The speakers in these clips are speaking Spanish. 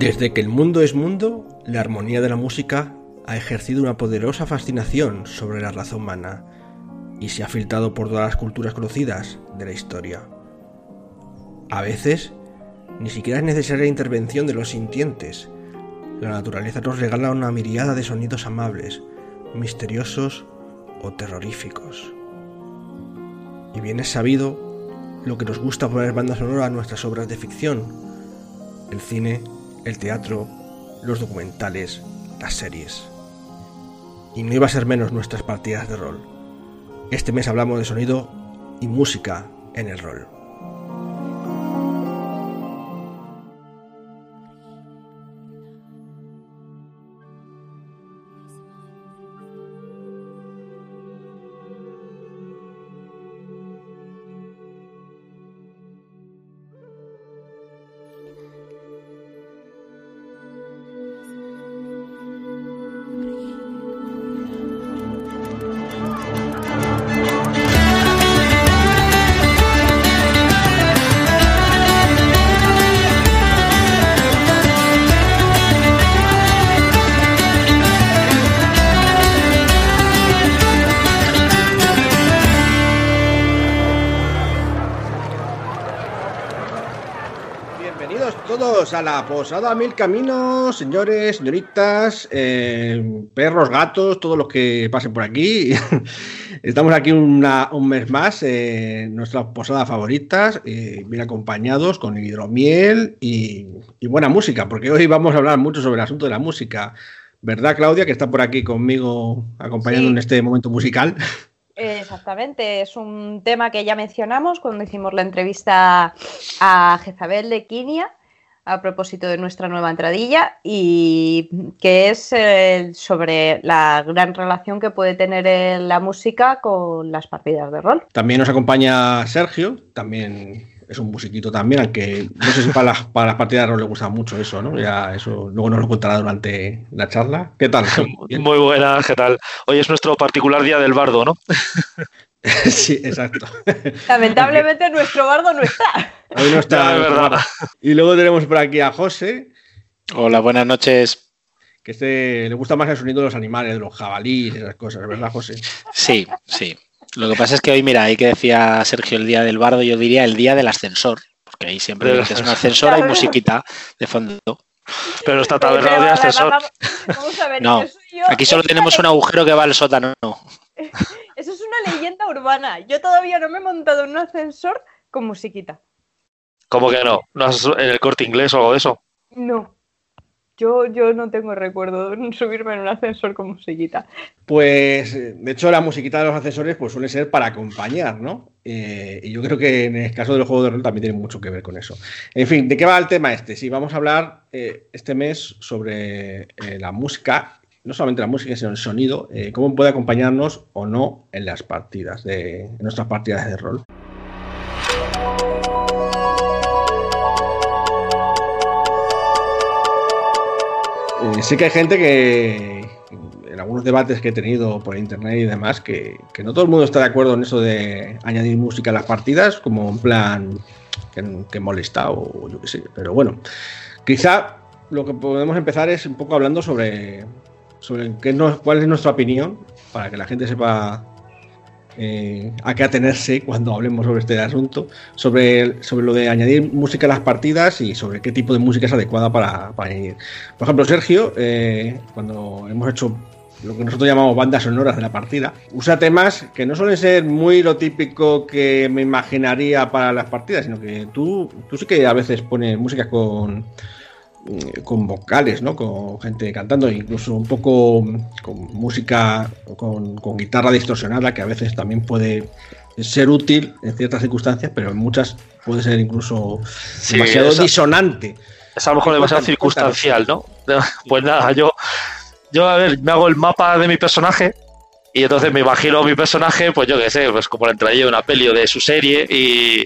Desde que el mundo es mundo, la armonía de la música ha ejercido una poderosa fascinación sobre la raza humana y se ha filtrado por todas las culturas conocidas de la historia. A veces, ni siquiera es necesaria la intervención de los sintientes. La naturaleza nos regala una miriada de sonidos amables, misteriosos o terroríficos. Y bien es sabido lo que nos gusta poner banda sonora a nuestras obras de ficción, el cine, el teatro, los documentales, las series. Y no iba a ser menos nuestras partidas de rol. Este mes hablamos de sonido y música en el rol. A la posada Mil Caminos, señores, señoritas, eh, perros, gatos, todos los que pasen por aquí. Estamos aquí un mes más, eh, nuestras posadas favoritas, eh, bien acompañados con hidromiel y, buena música, porque hoy vamos a hablar mucho sobre el asunto de la música. ¿Verdad, Claudia, que está por aquí conmigo acompañando en este momento musical? Exactamente, es un tema que ya mencionamos cuando hicimos la entrevista a Jezabel de Quinia a propósito de nuestra nueva entradilla y que es eh, sobre la gran relación que puede tener la música con las partidas de rol. También nos acompaña Sergio, también es un musiquito también, aunque no sé si para las, para las partidas de rol le gusta mucho eso, ¿no? Ya eso luego nos lo contará durante la charla. ¿Qué tal? Muy buena, ¿qué tal? Hoy es nuestro particular día del bardo, ¿no? sí, exacto. Lamentablemente nuestro bardo no está. Hoy no está. verdad. Y luego tenemos por aquí a José. Hola, buenas noches. Que este le gusta más el sonido de los animales, de los jabalíes, esas cosas, ¿verdad, José? Sí, sí. Lo que pasa es que hoy, mira, ahí que decía Sergio el día del bardo, yo diría el día del ascensor, porque ahí siempre es un ascensor hay musiquita de fondo. Pero está taberna de ascensor. no, aquí solo tenemos un agujero que va al sótano. Una leyenda urbana. Yo todavía no me he montado en un ascensor con musiquita. ¿Cómo que no? ¿No has en el corte inglés o algo de eso? No. Yo, yo no tengo recuerdo de subirme en un ascensor con musiquita. Pues, de hecho, la musiquita de los ascensores pues, suele ser para acompañar, ¿no? Eh, y yo creo que en el caso del juego de rol también tiene mucho que ver con eso. En fin, ¿de qué va el tema este? Sí, vamos a hablar eh, este mes sobre eh, la música no solamente la música, sino el sonido, eh, cómo puede acompañarnos o no en las partidas, de, en nuestras partidas de rol. Eh, sé que hay gente que, en algunos debates que he tenido por internet y demás, que, no todo el mundo está de acuerdo en eso de añadir música a las partidas, como un plan que, que molesta o yo qué sé. Pero bueno, quizá lo que podemos empezar es un poco hablando sobre sobre qué cuál es nuestra opinión, para que la gente sepa eh, a qué atenerse cuando hablemos sobre este asunto, sobre, sobre lo de añadir música a las partidas y sobre qué tipo de música es adecuada para, añadir. Por ejemplo, Sergio, eh, cuando hemos hecho lo que nosotros llamamos bandas sonoras de la partida, usa temas que no suelen ser muy lo típico que me imaginaría para las partidas, sino que tú, tú sí que a veces pones música con con vocales, ¿no? Con gente cantando, incluso un poco con música con, guitarra distorsionada, que a veces también puede ser útil en ciertas circunstancias, pero en muchas puede ser incluso demasiado disonante. Es a lo mejor demasiado circunstancial, ¿no? Pues nada, yo, yo a ver, me hago el mapa de mi personaje y entonces me imagino mi personaje, pues yo qué sé, pues como la entrada de una peli o de su serie y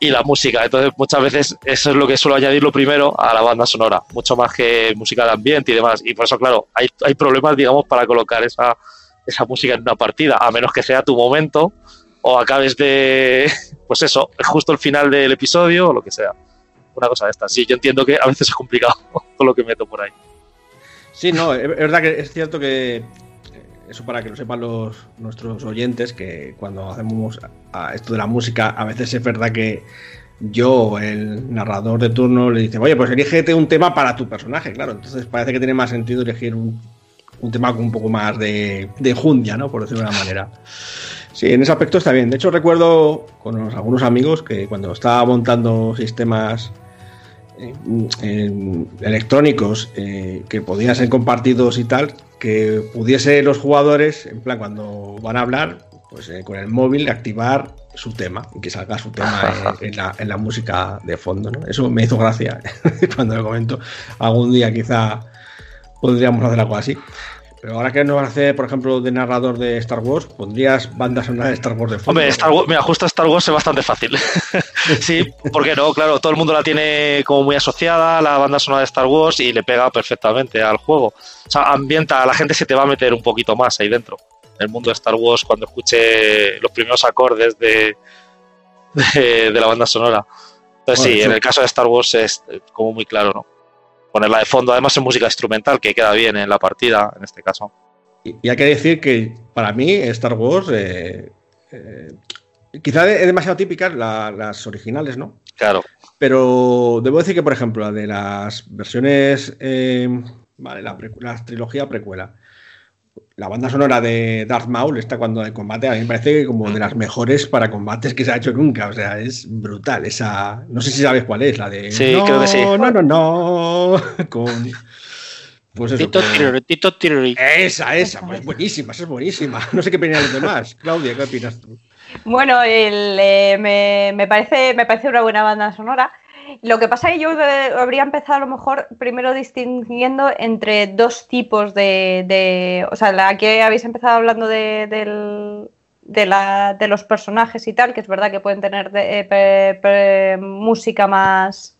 y la música. Entonces, muchas veces eso es lo que suelo añadir lo primero a la banda sonora, mucho más que música de ambiente y demás. Y por eso, claro, hay, hay problemas, digamos, para colocar esa, esa música en una partida, a menos que sea tu momento o acabes de, pues eso, justo el final del episodio o lo que sea. una cosa de estas. Sí, yo entiendo que a veces es complicado con lo que meto por ahí. Sí, no, es verdad que es cierto que eso para que lo sepan los nuestros oyentes que cuando hacemos esto de la música a veces es verdad que yo el narrador de turno le dice oye pues elígete un tema para tu personaje claro entonces parece que tiene más sentido elegir un, tema con un poco más de, jundia no por decirlo de una manera Sí, en ese aspecto está bien. De hecho, recuerdo con algunos amigos que cuando estaba montando sistemas eh, electrónicos eh, que podían ser compartidos y tal, que pudiese los jugadores, en plan, cuando van a hablar, pues eh, con el móvil activar su tema y que salga su tema en, la, en, la, música de fondo. ¿no? Eso me hizo gracia cuando lo comento. Algún día quizá podríamos hacer algo así. Pero ahora que nos hace, por ejemplo, de narrador de Star Wars, ¿pondrías bandas sonoras de Star Wars de fondo? Hombre, Star Wars, mira, justo Star Wars es bastante fácil. sí, porque no, claro, todo el mundo la tiene como muy asociada, la banda sonora de Star Wars, y le pega perfectamente al juego. O sea, ambienta, la gente se te va a meter un poquito más ahí dentro. En el mundo de Star Wars, cuando escuche los primeros acordes de, de, la banda sonora. Entonces, sí, en el caso de Star Wars es como muy claro, ¿no? Ponerla de fondo. Además es música instrumental que queda bien en la partida, en este caso. Y, hay que decir que para mí Star Wars eh, eh, quizá es demasiado típicas las originales, ¿no? Claro. Pero debo decir que, por ejemplo, la de las versiones, eh, vale, la, la, trilogía precuela, la banda sonora de Darth Maul está cuando hay combate, a mí me parece como de las mejores para combates que se ha hecho nunca. O sea, es brutal. Esa. No sé si sabes cuál es, la de. Sí, creo que sí. No, no, no. Con. Pues eso, Tito Tito Esa, esa, pues buenísima, esa es buenísima. No sé qué opinan los demás. Claudia, ¿qué opinas tú? Bueno, el, eh, me, me, parece, me parece una buena banda sonora. Lo que pasa es que yo habría empezado a lo mejor primero distinguiendo entre dos tipos de. o sea, aquí habéis empezado hablando de, de, los personajes y tal, que es verdad que pueden tener eh, música más,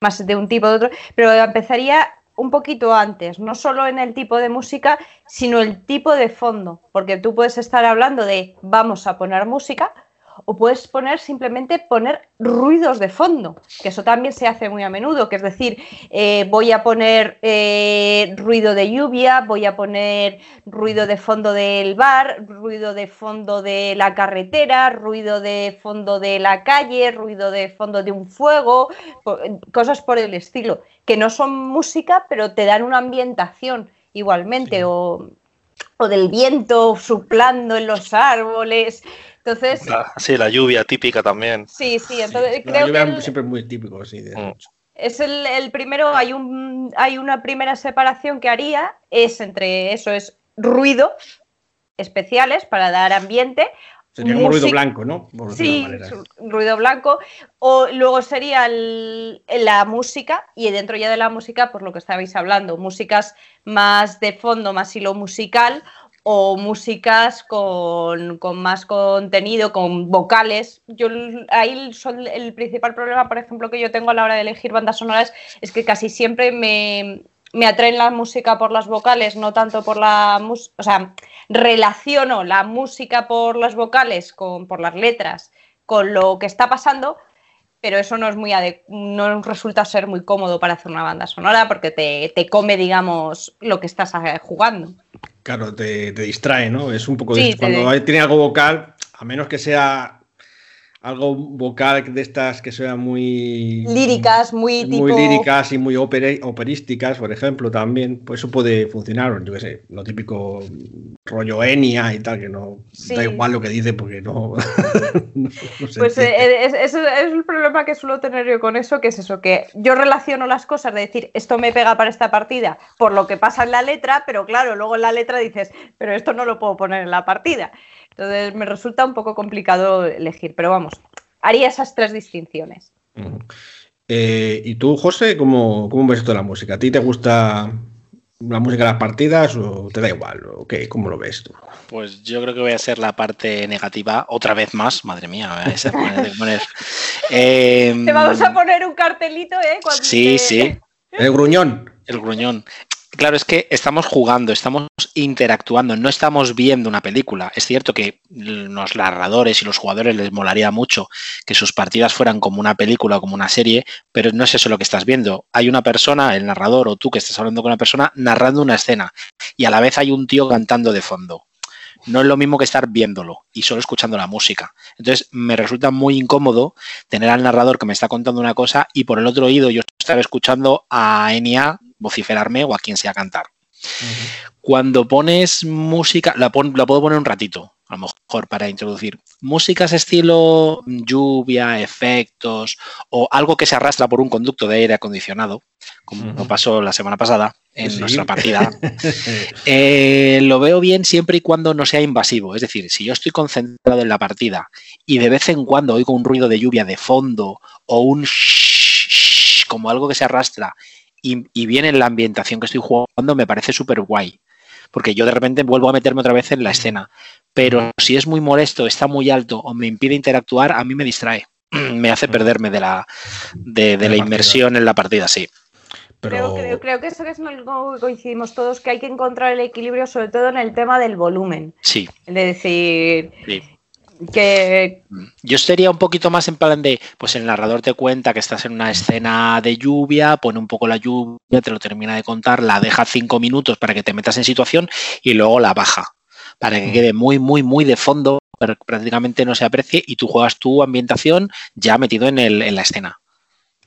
más de un tipo de otro, pero empezaría un poquito antes, no solo en el tipo de música, sino el tipo de fondo, porque tú puedes estar hablando de vamos a poner música, o puedes poner simplemente poner ruidos de fondo, que eso también se hace muy a menudo, que es decir, eh, voy a poner eh, ruido de lluvia, voy a poner ruido de fondo del bar, ruido de fondo de la carretera, ruido de fondo de la calle, ruido de fondo de un fuego, cosas por el estilo, que no son música, pero te dan una ambientación igualmente, o, o del viento soplando en los árboles. Entonces. sí, la lluvia típica también. Sí, sí, entonces creo la lluvia siempre es muy típico, sí. Mm. Es el, primero, hay, un, hay una primera separación que haría, es entre eso, es ruido especiales para dar ambiente. Sería como ruido blanco, ¿no? sí, ruido blanco. O luego sería la música, y dentro ya de la música, pues lo que estabais hablando, músicas más de fondo, más hilo musical, o músicas con, más contenido, con vocales. Yo ahí el principal problema, por ejemplo, que yo tengo a la hora de elegir bandas sonoras es que casi siempre me, me atraen la música por las vocales, no tanto por la música, o sea, relaciono la música por las vocales, con, por las letras, con lo que está pasando, pero eso no es muy no resulta ser muy cómodo para hacer una banda sonora porque te, te come, digamos, lo que estás eh, jugando. Claro, te, distrae, ¿no? Es un poco de, cuando tiene algo vocal, a menos que sea algo vocal de estas que sean muy líricas, muy muy líricas y muy operísticas, por ejemplo, también, pues eso puede funcionar, yo qué sé, lo típico rollo Enia y tal, que no da igual lo que dice porque no, Pues eh, es, el problema que suelo tener yo con eso, que es eso, que yo relaciono las cosas de decir, esto me pega para esta partida por lo que pasa en la letra, pero claro, luego en la letra dices, pero esto no lo puedo poner en la partida. Entonces me resulta un poco complicado elegir, pero vamos, haría esas tres distinciones. Eh, ¿Y tú, José, cómo, cómo ves toda la música? ¿A ti te gusta la música de las partidas o te da igual? ¿O qué? ¿Cómo lo ves tú? Pues yo creo que voy a ser la parte negativa otra vez más. Madre mía, voy a ser poner. Te vamos a poner un cartelito, ¿eh? sí, sí. El gruñón. El gruñón. Claro, es que estamos jugando, estamos interactuando, no estamos viendo una película. Es cierto que los narradores y los jugadores les molaría mucho que sus partidas fueran como una película o como una serie, pero no es eso lo que estás viendo. Hay una persona, el narrador o tú que estás hablando con una persona, narrando una escena y a la vez hay un tío cantando de fondo. No es lo mismo que estar viéndolo y solo escuchando la música. Entonces me resulta muy incómodo tener al narrador que me está contando una cosa y por el otro oído yo estar escuchando a Enya vociferarme o a quien sea cantar. Cuando pones música, la, la puedo poner un ratito, a lo mejor para introducir. Músicas estilo lluvia, efectos o algo que se arrastra por un conducto de aire acondicionado, como pasó la semana pasada en nuestra partida. Eh, lo veo bien siempre y cuando no sea invasivo. Es decir, si yo estoy concentrado en la partida y de vez en cuando oigo un ruido de lluvia de fondo o un como algo que se arrastra y, viene en la ambientación que estoy jugando, me parece súper guay. Porque yo de repente vuelvo a meterme otra vez en la escena. Pero si es muy molesto, está muy alto o me impide interactuar, a mí me distrae. me hace perderme de la, de, la, inmersión en la partida, sí. Pero... Creo, creo, que eso es algo que coincidimos todos, que hay que encontrar el equilibrio, sobre todo en el tema del volumen. Sí. Es decir, sí que yo sería un poquito más en plan de, pues el narrador te cuenta que estás en una escena de lluvia, pone un poco la lluvia, te lo termina de contar, la deja cinco minutos para que te metas en situación y luego la baja, para que quede muy, muy, muy de fondo, pero prácticamente no se aprecie y tú juegas tu ambientación ya metido en, el, en la escena.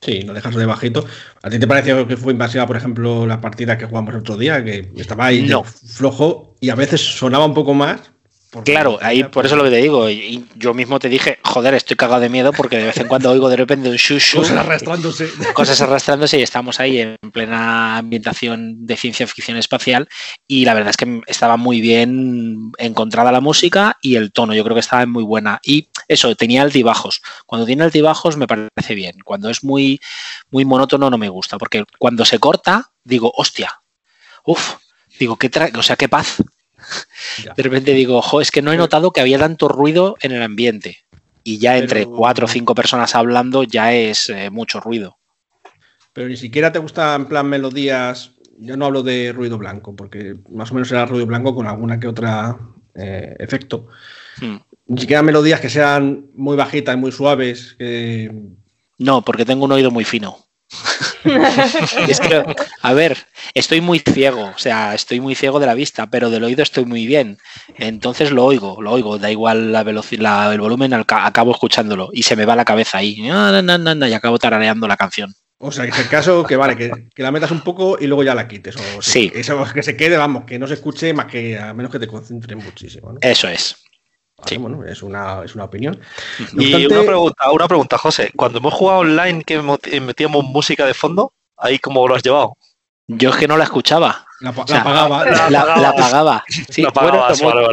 Sí, lo dejas de bajito. ¿A ti te pareció que fue invasiva, por ejemplo, la partida que jugamos el otro día, que estaba ahí flojo y a veces sonaba un poco más? Claro, ahí por eso lo que te digo. Y yo mismo te dije, joder, estoy cagado de miedo porque de vez en cuando oigo de repente un shushu. Cosas arrastrándose. Cosas arrastrándose y estamos ahí en plena ambientación de ciencia ficción espacial. Y la verdad es que estaba muy bien encontrada la música y el tono. Yo creo que estaba muy buena. Y eso, tenía altibajos. Cuando tiene altibajos me parece bien. Cuando es muy, muy monótono no me gusta. Porque cuando se corta, digo, hostia, uff, digo, qué o sea, qué paz de repente digo, ojo, es que no he notado que había tanto ruido en el ambiente. Y ya entre cuatro o cinco personas hablando ya es eh, mucho ruido. Pero ni siquiera te gusta en plan melodías. Yo no hablo de ruido blanco, porque más o menos era ruido blanco con alguna que otra eh, efecto. Hmm. Ni siquiera melodías que sean muy bajitas, muy suaves. No, porque tengo un oído muy fino. es que, a ver, estoy muy ciego, o sea, estoy muy ciego de la vista, pero del oído estoy muy bien. Entonces lo oigo, lo oigo, da igual la velocidad, el volumen, acabo escuchándolo y se me va la cabeza ahí y acabo tarareando la canción. O sea, que es el caso que vale, que, la metas un poco y luego ya la quites. O, sí. Eso, que se quede, vamos, que no se escuche más que a menos que te concentres muchísimo. Eso es. Sí. Bueno, es una, es una opinión. y una, pregunta, una pregunta, José. Cuando hemos jugado online que metíamos música de fondo, ¿ahí cómo lo has llevado? Yo es que no la escuchaba. La, apagaba. La, apagaba. Sí,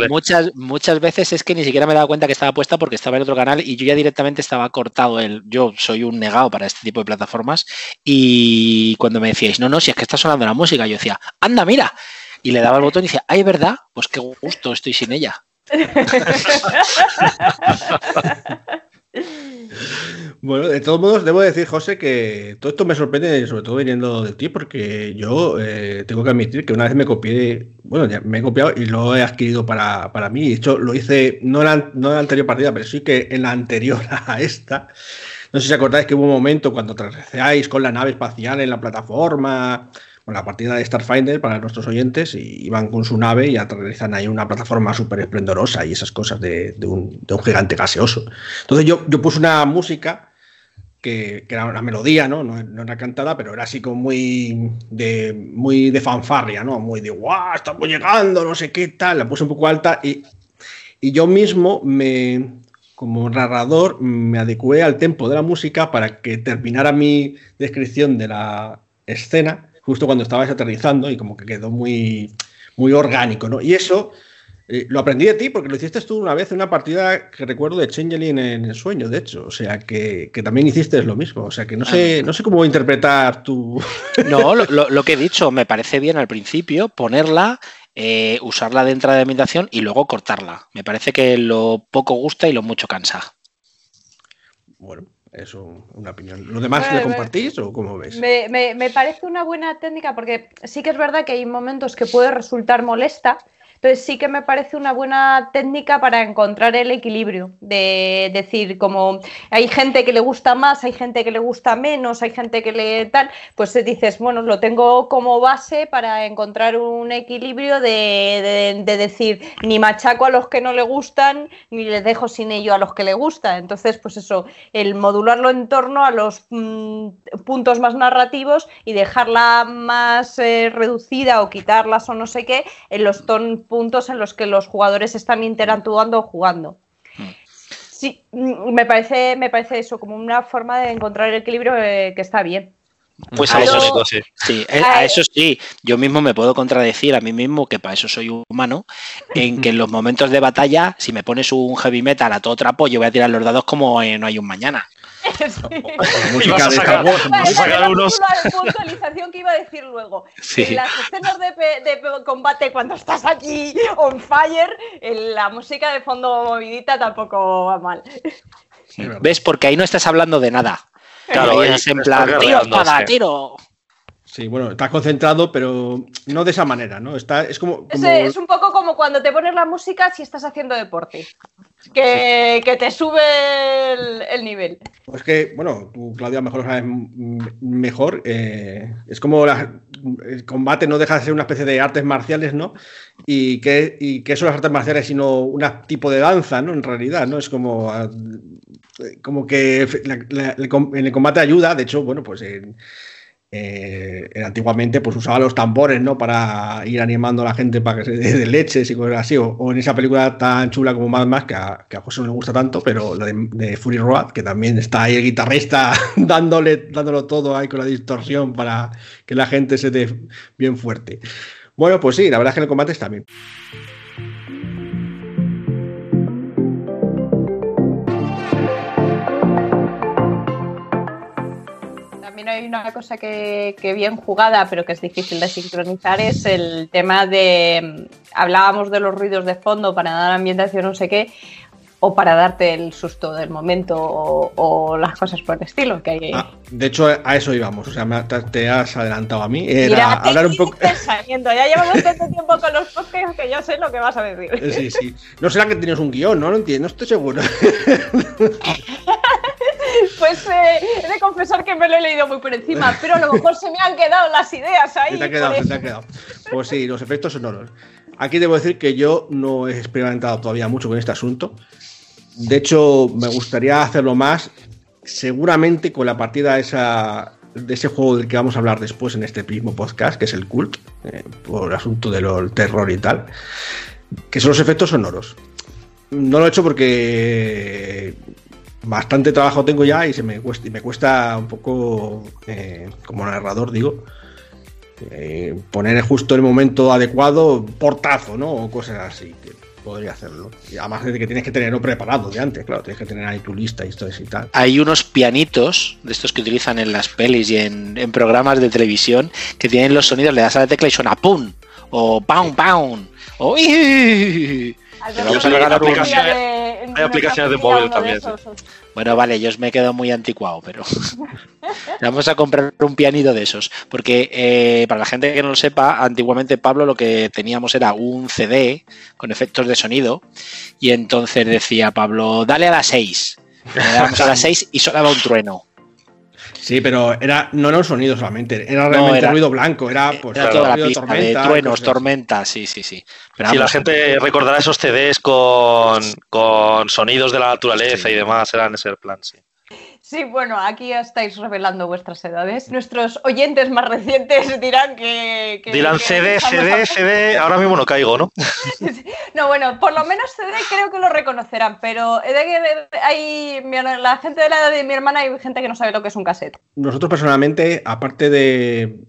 Muchas, muchas veces es que ni siquiera me daba cuenta que estaba puesta porque estaba en otro canal y yo ya directamente estaba cortado. El, yo soy un negado para este tipo de plataformas y cuando me decíais, no, no, si es que está sonando la música, yo decía, anda, mira. Y le daba el botón y decía, ay, ¿verdad? Pues qué gusto, estoy sin ella. Bueno, de todos modos, debo decir, José, que todo esto me sorprende, sobre todo viniendo de ti, porque yo eh, tengo que admitir que una vez me copié, bueno, ya me he copiado y lo he adquirido para, mí. De hecho, lo hice no en, la, no en la anterior partida, pero sí que en la anterior a esta. No sé si acordáis que hubo un momento cuando traseáis con la nave espacial en la plataforma, la partida de Starfinder para nuestros oyentes y van con su nave y aterrizan ahí una plataforma súper esplendorosa y esas cosas de, un, gigante gaseoso. Entonces yo, yo puse una música que, era una melodía, ¿no? ¿no? era cantada, pero era así como muy de, muy de fanfarria, ¿no? Muy de, ¡guau! Estamos llegando, no sé qué tal. La puse un poco alta y, y yo mismo me, como narrador, me adecué al tempo de la música para que terminara mi descripción de la escena justo cuando estabas aterrizando y como que quedó muy, muy orgánico, ¿no? Y eso eh, lo aprendí de ti porque lo hiciste tú una vez en una partida que recuerdo de Changeling en el sueño, de hecho. O sea, que, también hiciste lo mismo. O sea, que no sé, no sé cómo interpretar tu... No, lo, que he dicho, me parece bien al principio ponerla, eh, usarla dentro de la ambientación y luego cortarla. Me parece que lo poco gusta y lo mucho cansa. bueno, eso una opinión. ¿Lo demás le compartís o cómo ves? Me, me, parece una buena técnica porque sí que es verdad que hay momentos que puede resultar molesta, entonces sí que me parece una buena técnica para encontrar el equilibrio, de decir, como hay gente que le gusta más, hay gente que le gusta menos, hay gente que le tal, pues dices, bueno, lo tengo como base para encontrar un equilibrio de, decir, ni machaco a los que no le gustan, ni les dejo sin ello a los que le gusta. Entonces, pues eso, el modularlo en torno a los mm, puntos más narrativos y dejarla más eh, reducida o quitarlas o no sé qué en los tonos puntos en los que los jugadores están interactuando o jugando. Hmm. Sí, mm, me parece, me parece eso, como una forma de encontrar el equilibrio eh, que está bien. Pues a eso sí, sí, eh, a eso sí, yo mismo me puedo contradecir a mí mismo, que para eso soy humano, en que en los momentos de batalla, si me pones un heavy metal a todo trapo, yo voy a tirar los dados como no hay un mañana. Música de sacar, sacar unos... La puntualización que iba a decir luego. En las escenas de, de, combate, cuando estás aquí on fire, la música de fondo movidita tampoco va mal. ¿Ves? Porque ahí no estás hablando de nada. Claro, es en plan, tiro para tiro. Sí, bueno, estás concentrado, pero no de esa manera, ¿no? Está, es como, Es, un poco como cuando te pones la música si estás haciendo deporte, que, te sube el, nivel. Pues que, bueno, tú, Claudia, mejor lo sabes mejor. Eh, es como el combate no deja de ser una especie de artes marciales, ¿no? Y que, y que son las artes marciales, sino un tipo de danza, ¿no? En realidad, ¿no? Es como, como que en el combate ayuda, de hecho, bueno, pues... eh, antiguamente pues usaba los tambores ¿no? para ir animando a la gente para que se dé de leches y cosas así, o, en esa película tan chula como Mad Max que a, José no le gusta tanto, pero la de, Fury Road, que también está ahí el guitarrista dándole, dándolo todo ahí con la distorsión para que la gente se dé bien fuerte. Bueno, pues sí, la verdad es que en el combate está bien. Hay una cosa que, bien jugada, pero que es difícil de sincronizar, es el tema de. Hablábamos de los ruidos de fondo para dar ambientación, no sé qué, o para darte el susto del momento o, las cosas por el estilo que hay. Ah, de hecho, a eso íbamos, o sea, te, has adelantado a mí. Era hablar un poco. Ya llevamos tanto tiempo con los podcasts que yo sé lo que vas a decir. Sí, sí. No será que tienes un guion, no lo entiendo, estoy seguro. Pues eh, he de confesar que me lo he leído muy por encima, pero a lo mejor se me han quedado las ideas ahí. Se te ha quedado, se te ha quedado. Pues sí, los efectos sonoros. Aquí debo decir que yo no he experimentado todavía mucho con este asunto. De hecho, me gustaría hacerlo más, seguramente con la partida esa, de ese juego del que vamos a hablar después en este mismo podcast, que es el Cult, eh, por el asunto del terror y tal, que son los efectos sonoros. No lo he hecho porque bastante trabajo tengo ya y se me cuesta, y me cuesta un poco, eh, como narrador digo, eh, poner justo el momento adecuado, portazo, ¿no? O cosas así, que podría hacerlo. Y además de que tienes que tenerlo preparado de antes, claro, tienes que tener ahí tu lista y todo y tal. Hay unos pianitos de estos que utilizan en las pelis y en, programas de televisión que tienen los sonidos, le das a la tecla y suena ¡pum! o ¡pam, pam! o vamos a regalar aplicaciones, hay aplicaciones de móvil también. Bueno, vale, yo os me quedo muy anticuado, pero vamos a comprar un pianito de esos. Porque eh, para la gente que no lo sepa, antiguamente Pablo lo que teníamos era un CD con efectos de sonido. Y entonces decía Pablo, dale a las 6. Le dábamos a las 6 y sonaba un trueno. Sí, pero era, no era un sonido solamente, era realmente ruido blanco, era pues toda la pista tormenta, de truenos, tormentas, sí, sí, sí. Pero la gente recordará esos CDs con, con sonidos de la naturaleza y demás, eran ese plan, sí. Sí, bueno, aquí estáis revelando vuestras edades. Nuestros oyentes más recientes dirán que. dirán CD, CD, CD. Ahora mismo no caigo, ¿no? no, bueno, por lo menos CD creo que lo reconocerán, pero hay la gente de la edad de mi hermana hay gente que no sabe lo que es un cassette. Nosotros personalmente, aparte de.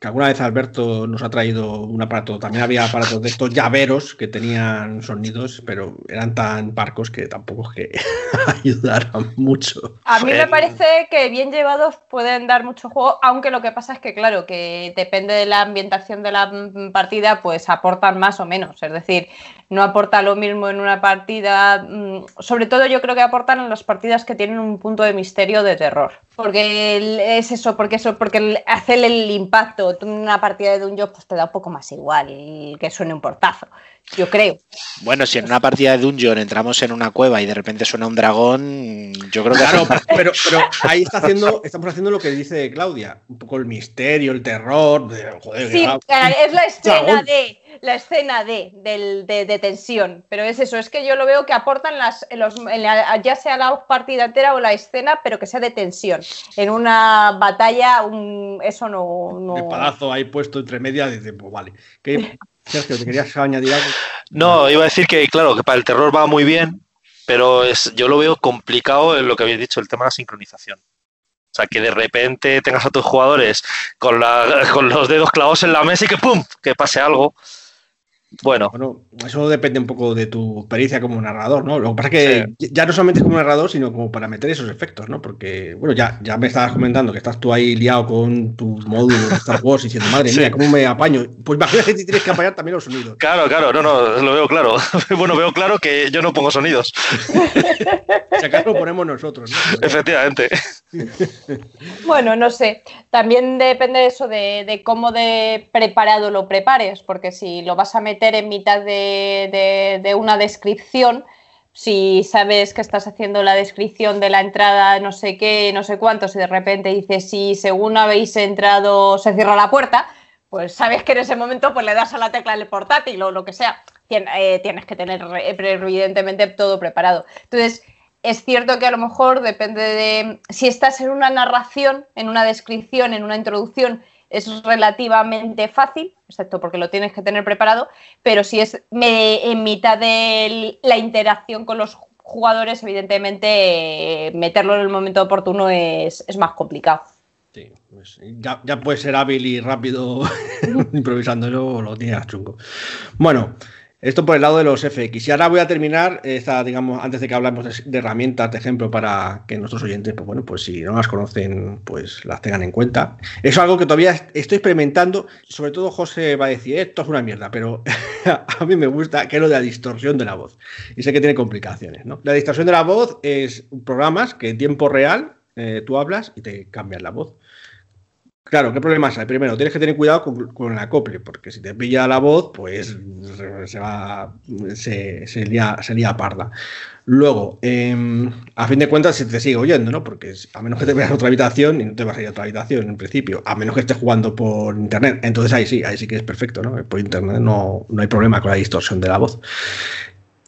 Que alguna vez Alberto nos ha traído un aparato, también había aparatos de estos llaveros que tenían sonidos, pero eran tan parcos que tampoco es que ayudaran mucho. A mí me parece que bien llevados pueden dar mucho juego, aunque lo que pasa es que, claro, que depende de la ambientación de la partida, pues aportan más o menos. Es decir, no aporta lo mismo en una partida, mm, sobre todo yo creo que aportan en las partidas que tienen un punto de misterio de terror. Porque es eso, porque eso, porque hace el impacto. Una partida de Dungeon pues te da un poco más igual que suene un portazo, yo creo. Bueno, si en una partida de Dungeon entramos en una cueva y de repente suena un dragón, yo creo que. Claro, pero, pero, ahí está haciendo, estamos haciendo lo que dice Claudia, un poco el misterio, el terror. Joder, sí, es la escena de la escena de, de, tensión, pero es eso, es que yo lo veo que aportan las, los, ya sea la partida entera o la escena, pero que sea de tensión. En una batalla, un, eso no, no... El palazo ahí puesto entre medias, dice, pues vale. ¿Qué, No, iba a decir que, claro, que para el terror va muy bien, pero es, yo lo veo complicado en lo que habéis dicho, el tema de la sincronización. O sea, que de repente tengas a tus jugadores con, con los dedos clavados en la mesa y que ¡pum! que pase algo. Bueno. bueno. eso depende un poco de tu experiencia como narrador, ¿no? Lo que pasa es que ya no solamente como narrador, sino como para meter esos efectos, ¿no? Porque, bueno, ya, ya me estabas comentando que estás tú ahí liado con tu módulo de Star Wars diciendo, madre mía, ¿cómo me apaño? Pues imagínate si tienes que apañar también los sonidos. Claro, claro, no, no, lo veo claro. bueno, veo claro que yo no pongo sonidos. si acaso lo ponemos nosotros, ¿no? Efectivamente. bueno, no sé. También depende eso de, de cómo de preparado lo prepares, porque si lo vas a meter en mitad de, una descripción, si sabes que estás haciendo la descripción de la entrada, no sé qué, no sé cuántos, y de repente dices, si según habéis entrado se cierra la puerta, pues sabes que en ese momento pues le das a la tecla del portátil o lo que sea. Eh, tienes que tener evidentemente todo preparado. Entonces, es cierto que a lo mejor depende de si estás en una narración, en una descripción, en una introducción es relativamente fácil, excepto porque lo tienes que tener preparado, pero si es en mitad de la interacción con los jugadores, evidentemente meterlo en el momento oportuno es, más complicado. Sí, pues ya, puedes ser hábil y rápido improvisándolo, lo tienes chungo. Bueno, esto por el lado de los FX. Y ahora voy a terminar, esta, digamos, antes de que hablemos de, herramientas, de ejemplo, para que nuestros oyentes, pues bueno, pues si no las conocen, pues las tengan en cuenta. es algo que todavía estoy experimentando. Sobre todo José va a decir, esto es una mierda, pero a mí me gusta, que es lo de la distorsión de la voz. Y sé que tiene complicaciones, ¿no? La distorsión de la voz es programas que en tiempo real eh, tú hablas y te cambian la voz. Claro, ¿qué problemas hay? Primero, tienes que tener cuidado con, el acople, porque si te pilla la voz, pues se va, se, se, lía, parda. Luego, em, a fin de cuentas, se te sigue oyendo, ¿no? Porque a menos que te veas a otra habitación, y no te vas a ir a otra habitación en principio, a menos que estés jugando por internet. Entonces ahí sí, ahí sí que es perfecto, ¿no? Por internet no, no hay problema con la distorsión de la voz.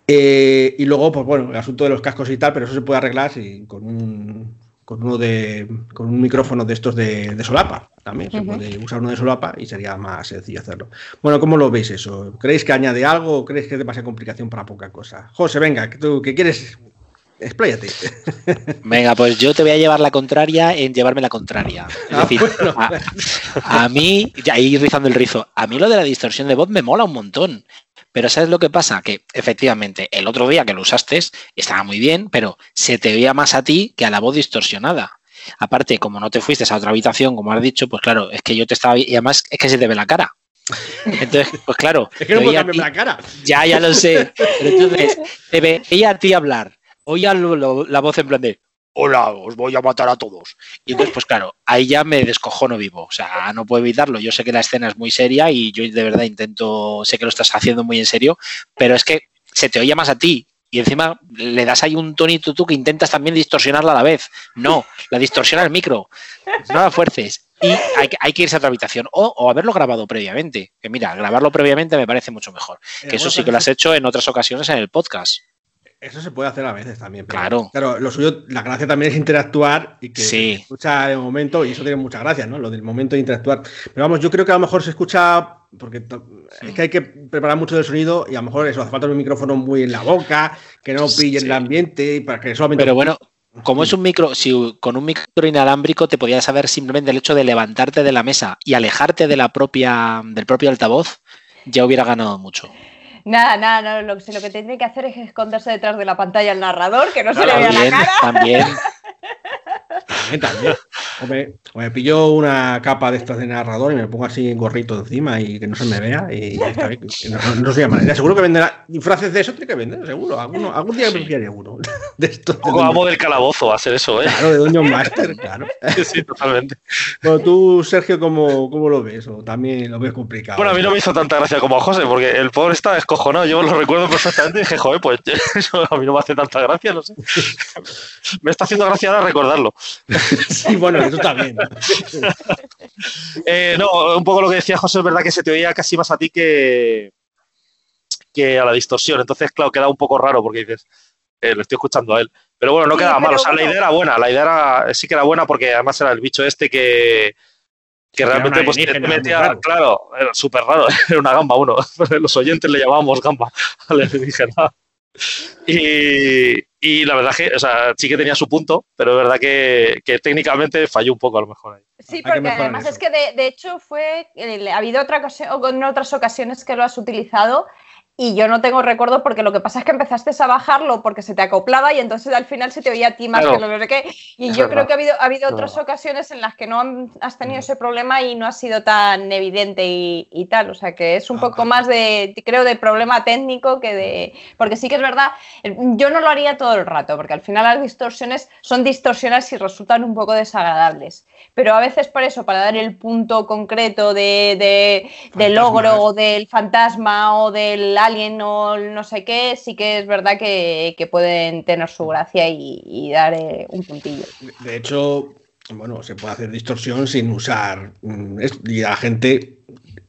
Eh, y luego, pues bueno, el asunto de los cascos y tal, pero eso se puede arreglar si, con un con uno de con un micrófono de estos de, solapa también se puede usar uno de solapa y sería más sencillo hacerlo. Bueno cómo lo veis eso creéis que añade algo o creéis que es demasiada complicación para poca cosa José venga que tú que quieres expláyate venga pues yo te voy a llevar la contraria en llevarme la contraria es ah, decir a, a, mí ahí rizando el rizo a mí lo de la distorsión de voz me mola un montón pero ¿sabes lo que pasa? Que efectivamente el otro día que lo usaste estaba muy bien, pero se te veía más a ti que a la voz distorsionada. Aparte, como no te fuiste a otra habitación, como has dicho, pues claro, es que yo te estaba. Y además es que se te ve la cara. Entonces, pues claro. es que no puedo la cara. Ya, ya lo sé. Pero entonces, te veía a ti hablar. Oía la voz en plan de hola, os voy a matar a todos. Y entonces, pues claro, ahí ya me descojono vivo. O sea, no puedo evitarlo. Yo sé que la escena es muy seria y yo de verdad intento, sé que lo estás haciendo muy en serio, pero es que se te oye más a ti. Y encima le das ahí un tonito tú que intentas también distorsionarla a la vez. No, la distorsiona el micro. No la fuerces. Y hay, que irse a otra habitación. O, haberlo grabado previamente. Que mira, grabarlo previamente me parece mucho mejor. Que eso sí que lo has hecho en otras ocasiones en el podcast. Eso se puede hacer a veces también. claro. Claro, lo suyo, la gracia también es interactuar y que se escucha un momento, y eso tiene mucha gracia, ¿no? Lo del momento de interactuar. Pero vamos, yo creo que a lo mejor se escucha, porque es que hay que preparar mucho del sonido y a lo mejor eso hace falta un micrófono muy en la boca, que no pille el ambiente, para que solamente. Pero bueno, Como es un micro, si con un micro inalámbrico te podías saber simplemente el hecho de levantarte de la mesa y alejarte de la propia, del propio altavoz, ya hubiera ganado mucho. Nada, nada, nada lo, lo, que tiene que hacer es esconderse detrás de la pantalla el narrador, que no se le vea la cara. También. También. O me, o me, pillo una capa de estas de narrador y me pongo así gorrito encima y que no se me vea y no, no se llama. Seguro que venderá disfraces de eso, tiene que vender, seguro. Alguno, algún día me pillaré uno. De estos, un poco amo del calabozo a hacer eso, ¿eh? Claro, de Dungeon Master, claro. sí, totalmente. Bueno, tú, Sergio, ¿cómo, ¿cómo, lo ves? ¿O también lo ves complicado? Bueno, a mí no me hizo tanta gracia como a José, porque el pobre está descojonado. Yo lo recuerdo perfectamente y dije, joder, pues eso a mí no me hace tanta gracia, no sé. me está haciendo gracia ahora recordarlo. sí, bueno, eso también. ¿no? eh, no, un poco lo que decía José es verdad que se te oía casi más a ti que, que a la distorsión. Entonces, claro, queda un poco raro porque dices, eh, lo estoy escuchando a él. Pero bueno, no Sí, quedaba mal. O sea, la idea era buena. La idea era, sí que era buena porque además era el bicho este que, que realmente pues, te metía, claro, era súper raro. Era una gamba uno. Los oyentes le llamábamos gamba al alienígena. Y, y la verdad que, o sea, sí que tenía su punto, pero es verdad que, que técnicamente falló un poco a lo mejor ahí. Sí, porque además eso. es que de, de hecho fue, eh, ha habido otra ocasión, o en otras ocasiones que lo has utilizado y yo no tengo recuerdo porque lo que pasa es que empezaste a bajarlo porque se te acoplaba y entonces al final se te oía a ti más Claro. que lo no sé qué. Y Es yo verdad. creo que ha habido, ha habido otras verdad. ocasiones en las que no has tenido ese problema y no ha sido tan evidente y, y tal. O sea que es un Ah, poco ah. más de, creo, de problema técnico que de... Porque sí que es verdad, eh, yo no lo haría todo el rato porque al final las distorsiones son distorsiones y resultan un poco desagradables. Pero a veces por eso, para dar el punto concreto de, de- del logro o del fantasma o del alien o no sé qué, sí que es verdad que, que pueden tener su gracia y, y dar eh, un puntillo. De hecho, bueno, se puede hacer distorsión sin usar. mm, y la gente,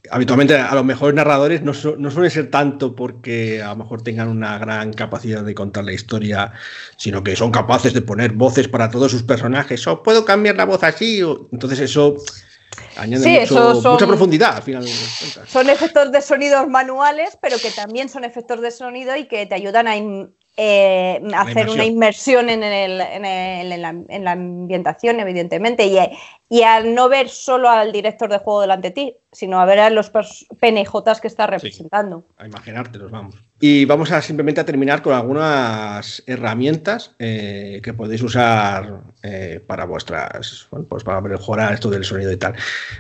habitualmente a los mejores narradores no, su- suele ser tanto porque a lo mejor tengan una gran capacidad de contar la historia, sino que son capaces de poner voces para todos sus personajes. O puedo cambiar la voz así. o- entonces eso añade Sí, mucho- son- mucha profundidad al final. de cuentas. Son efectos de sonidos manuales, pero que también son efectos de sonido y que te ayudan a in- eh, hacer una inmersión en, el- en el- en la, en la ambientación, evidentemente, y, y al no ver solo al director de juego delante de ti, sino a ver a los PNJs que está representando. a imaginártelos, vamos. Y vamos a simplemente a terminar con algunas herramientas eh, que podéis usar eh, para vuestras, pues para mejorar esto del sonido y tal.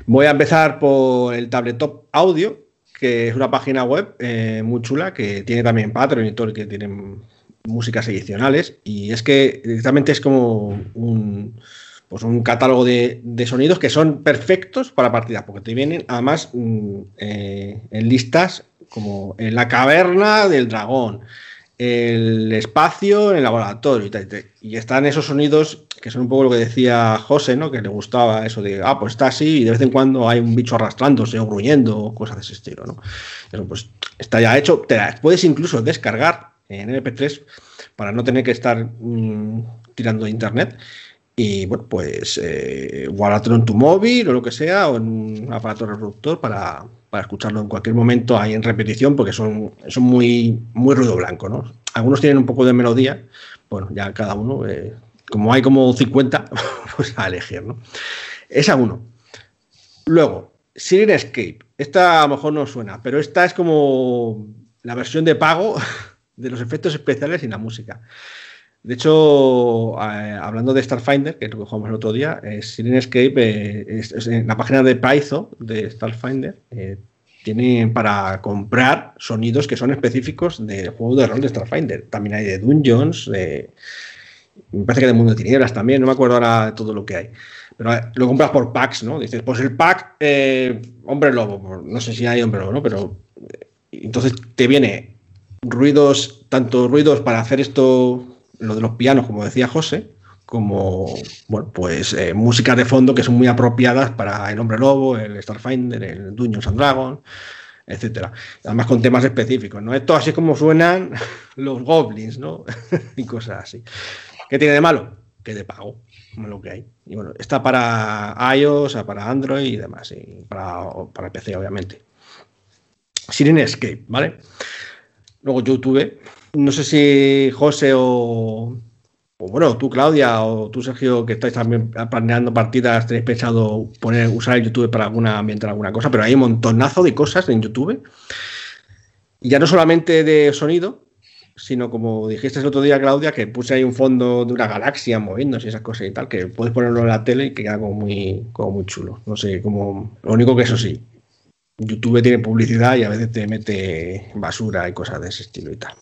Voy a empezar por el Tabletop Audio, que es una página web eh, muy chula que tiene también Patreon y todo, que tienen músicas adicionales. Y es que directamente es como un, pues un catálogo de, de sonidos que son perfectos para partidas, porque te vienen además mm, en listas como en la caverna del dragón, el espacio en el laboratorio y tal. y están esos sonidos que son un poco lo que decía José, ¿no? Que le gustaba eso de, ah, pues está así y de vez en cuando hay un bicho arrastrándose o gruñendo o cosas de ese estilo, ¿no? Eso pues está ya hecho. Puedes incluso descargar en MP3 para no tener que estar mm, tirando de internet. Y bueno, pues eh, en tu móvil o lo que sea, o en un aparato reproductor para, para escucharlo en cualquier momento ahí en repetición, porque son, son muy, muy ruido blanco, ¿no? Algunos tienen un poco de melodía, bueno, ya cada uno, eh, como hay como 50, pues a elegir, ¿no? Esa uno. Luego, Siren Escape. Esta a lo mejor no suena, pero esta es como la versión de pago de los efectos especiales y la música. De hecho, hablando de Starfinder, que es lo que jugamos el otro día, eh, Siren Escape eh, es, es en la página de Paizo de Starfinder. Eh, tienen para comprar sonidos que son específicos del juego de rol de Starfinder. También hay de Dungeons, de, me parece que de Mundo de Tinieblas también, no me acuerdo ahora de todo lo que hay. Pero eh, lo compras por packs, ¿no? Dices, pues el pack Hombre Lobo, no sé si hay Hombre Lobo, ¿no? Pero entonces te viene ruidos, tanto ruidos para hacer esto, lo de los pianos, como decía José, como, bueno, pues eh, músicas de fondo que son muy apropiadas para el Hombre Lobo, el Starfinder, el Dungeons and Dragons, etcétera. Además con temas específicos, ¿no? Esto así como suenan los goblins, ¿no? y cosas así. ¿Qué tiene de malo? Que de pago, lo que hay. Y bueno, está para iOS, para Android y demás, y para, para PC, obviamente. Escape, ¿vale? Luego YouTube. No sé si José o, pues bueno, tú Claudia o tú Sergio, que estáis también planeando partidas, tenéis pensado poner, usar el YouTube para alguna ambientar alguna cosa, pero hay un montonazo de cosas en YouTube. Y ya no solamente de sonido, sino como dijiste el otro día, Claudia, que puse ahí un fondo de una galaxia moviéndose y esas cosas y tal, que puedes ponerlo en la tele y que queda como muy, como muy chulo. No sé, como. Lo único que eso sí, YouTube tiene publicidad y a veces te mete basura y cosas de ese estilo y tal.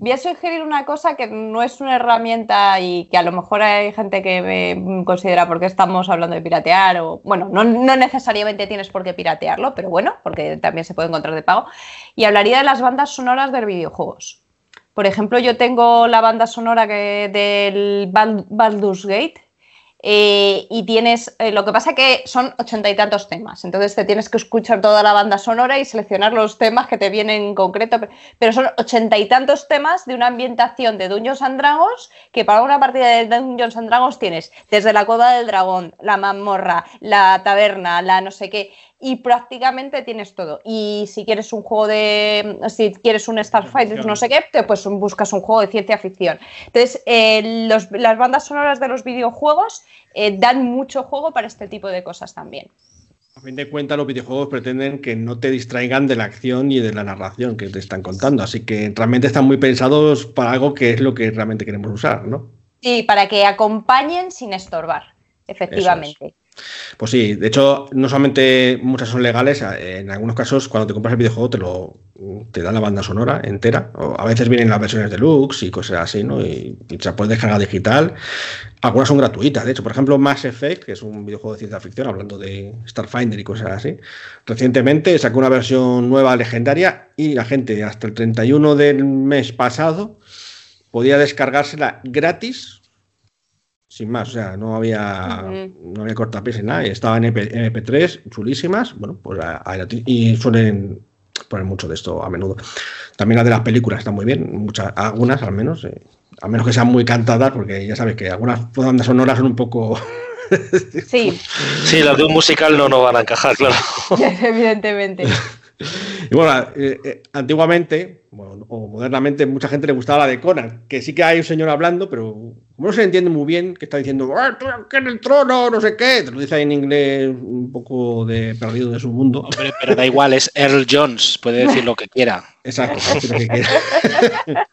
Voy a sugerir una cosa que no es una herramienta y que a lo mejor hay gente que me considera porque estamos hablando de piratear o, bueno, no, necesariamente tienes por qué piratearlo, pero bueno, porque también se puede encontrar de pago. Y hablaría de las bandas sonoras de videojuegos. Por ejemplo, yo tengo la banda sonora del Baldur's Gate, eh, y tienes, eh, lo que pasa que son ochenta y tantos temas, entonces te tienes que escuchar toda la banda sonora y seleccionar los temas que te vienen en concreto, pero son ochenta y tantos temas de una ambientación de Dungeons and Dragons que para una partida de Dungeons and Dragons tienes desde la coda del dragón, la mazmorra, la taberna, la no sé qué, y prácticamente tienes todo. Y si quieres un juego de, si quieres un Starfighter, no sé qué, pues buscas un juego de ciencia ficción. Entonces, eh, las bandas sonoras de los videojuegos eh, dan mucho juego para este tipo de cosas también. A fin de cuentas, los videojuegos pretenden que no te distraigan de la acción y de la narración que te están contando. Así que realmente están muy pensados para algo que es lo que realmente queremos usar, ¿no? Sí, para que acompañen sin estorbar, efectivamente. Pues sí, de hecho, no solamente muchas son legales, en algunos casos cuando te compras el videojuego te lo te da la banda sonora entera, o a veces vienen las versiones deluxe y cosas así, ¿no? Y, se puede descargar digital. Algunas son gratuitas, de hecho, por ejemplo, Mass Effect, que es un videojuego de ciencia ficción, hablando de Starfinder y cosas así, recientemente sacó una versión nueva legendaria y la gente hasta el 31 del mes pasado podía descargársela gratis sin más, o sea, no había, no había cortapiés ni nada, y estaba en MP, 3 chulísimas, bueno, pues y suelen poner mucho de esto a menudo. También las de las películas están muy bien, muchas, algunas al menos, eh, a menos que sean muy cantadas, porque ya sabes que algunas bandas sonoras son un poco... sí. Sí, las de un musical no nos van a encajar, claro. Evidentemente. Y bueno, eh, eh, antiguamente, o modernamente, mucha gente le gustaba la de Conan, que sí que hay un señor hablando, pero como no se entiende muy bien, que está diciendo, ¡Ah, que en el trono, no sé qué, te lo dice en inglés un poco de perdido de su mundo. pero da igual, es Earl Jones, puede decir lo que quiera. Exacto, puede decir lo que quiera.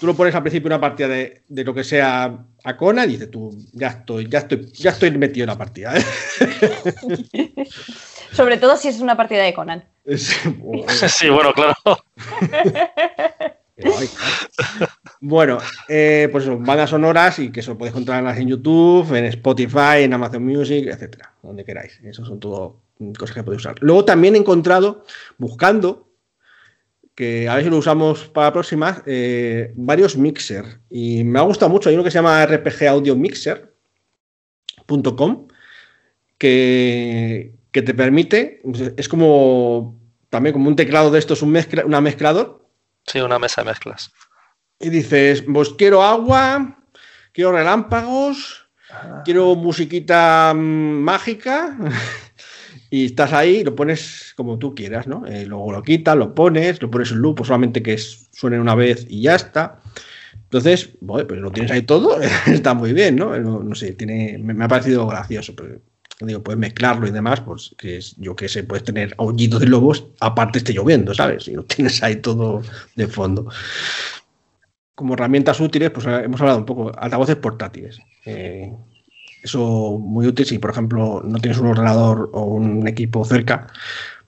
tú lo pones al principio una partida de, de, lo que sea a Conan y dices tú, ya estoy, ya estoy, ya estoy metido en la partida. ¿eh? Sobre todo si es una partida de Conan. Sí, bueno, claro. bueno, eh, pues son bandas sonoras y que eso podéis encontrarlas en YouTube, en Spotify, en Amazon Music, etcétera, donde queráis. Eso son todo cosas que podéis usar. Luego también he encontrado, buscando, que a ver si lo usamos para próximas, eh, varios mixer. Y me ha gustado mucho. Hay uno que se llama RPG Audio Mixer.com que, que te permite, es como también como un teclado de estos, un mezcla, una mezclador. Sí, una mesa de mezclas. Y dices, pues quiero agua, quiero relámpagos, ah. quiero musiquita mm, mágica. y estás ahí, lo pones como tú quieras, ¿no? Eh, luego lo quitas, lo pones, lo pones en loop, pues solamente que suene una vez y ya está. Entonces, bueno, pues lo tienes ahí todo, está muy bien, ¿no? No, sé, tiene, me, ha parecido gracioso, pero digo, puedes mezclarlo y demás, pues que es, yo que sé, puedes tener aullidos de lobos, aparte esté lloviendo, ¿sabes? Y lo tienes ahí todo de fondo. Como herramientas útiles, pues hemos hablado un poco, altavoces portátiles. Eh, eso muy útil si, por ejemplo, no tienes un ordenador o un equipo cerca,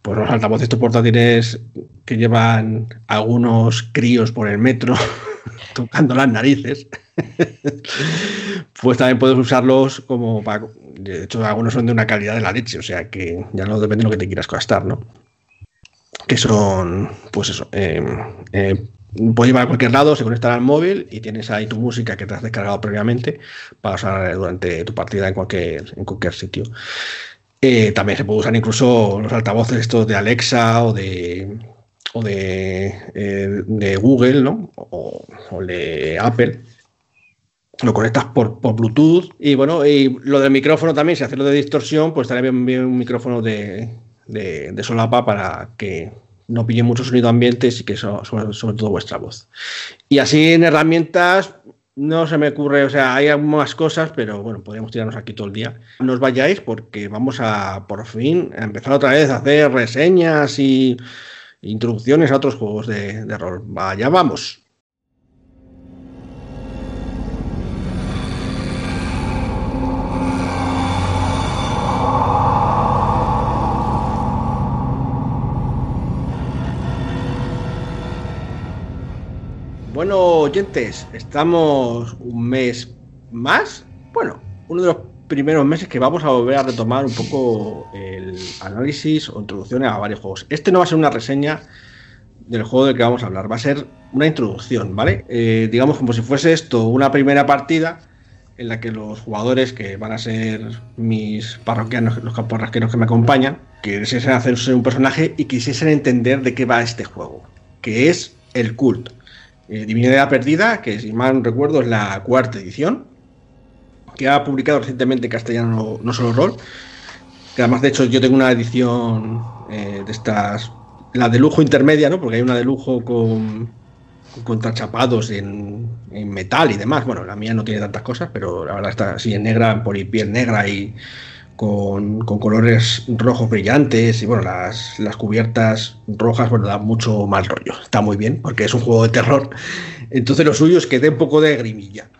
pues los altavoces portátiles que llevan algunos críos por el metro tocando las narices, pues también puedes usarlos como para de hecho, algunos son de una calidad de la leche, o sea que ya no depende de lo que te quieras gastar, ¿no? Que son, pues eso, eh, eh, puedes llevar a cualquier lado, se conectará al móvil y tienes ahí tu música que te has descargado previamente para usar durante tu partida en cualquier, en cualquier sitio. Eh, también se puede usar incluso los altavoces estos de Alexa o de o de, de Google. O, o de Apple lo conectas por, Bluetooth y bueno, y lo del micrófono también, si haces lo de distorsión, pues estaría bien, un micrófono de, solapa para que no pille mucho sonido ambiente y que sobre, todo vuestra voz. Y así en herramientas, no se me ocurre, o sea, hay algunas cosas, pero bueno, podríamos tirarnos aquí todo el día. No os vayáis porque vamos a por fin a empezar otra vez a hacer reseñas y introducciones a otros juegos de, de rol. Vaya, vamos. Bueno, oyentes, estamos un mes más. Bueno, uno de los primeros meses que vamos a volver a retomar un poco el análisis o introducciones a varios juegos. Este no va a ser una reseña del juego del que vamos a hablar, va a ser una introducción, ¿vale? Eh, digamos como si fuese esto una primera partida en la que los jugadores que van a ser mis parroquianos, los camporrasqueros que me acompañan, quisiesen hacerse un personaje y quisiesen entender de qué va este juego, que es el culto eh, Divinidad Perdida, que si mal recuerdo es la cuarta edición, que ha publicado recientemente en castellano No Solo Rol, que además de hecho yo tengo una edición eh, de estas, la de lujo intermedia, ¿no? porque hay una de lujo con, contrachapados en, en, metal y demás. Bueno, la mía no tiene tantas cosas, pero la verdad está así en negra, por piel negra y con, colores rojos brillantes y bueno, las, cubiertas rojas, bueno, da mucho mal rollo. Está muy bien, porque es un juego de terror. Entonces lo suyo es que dé un poco de grimilla.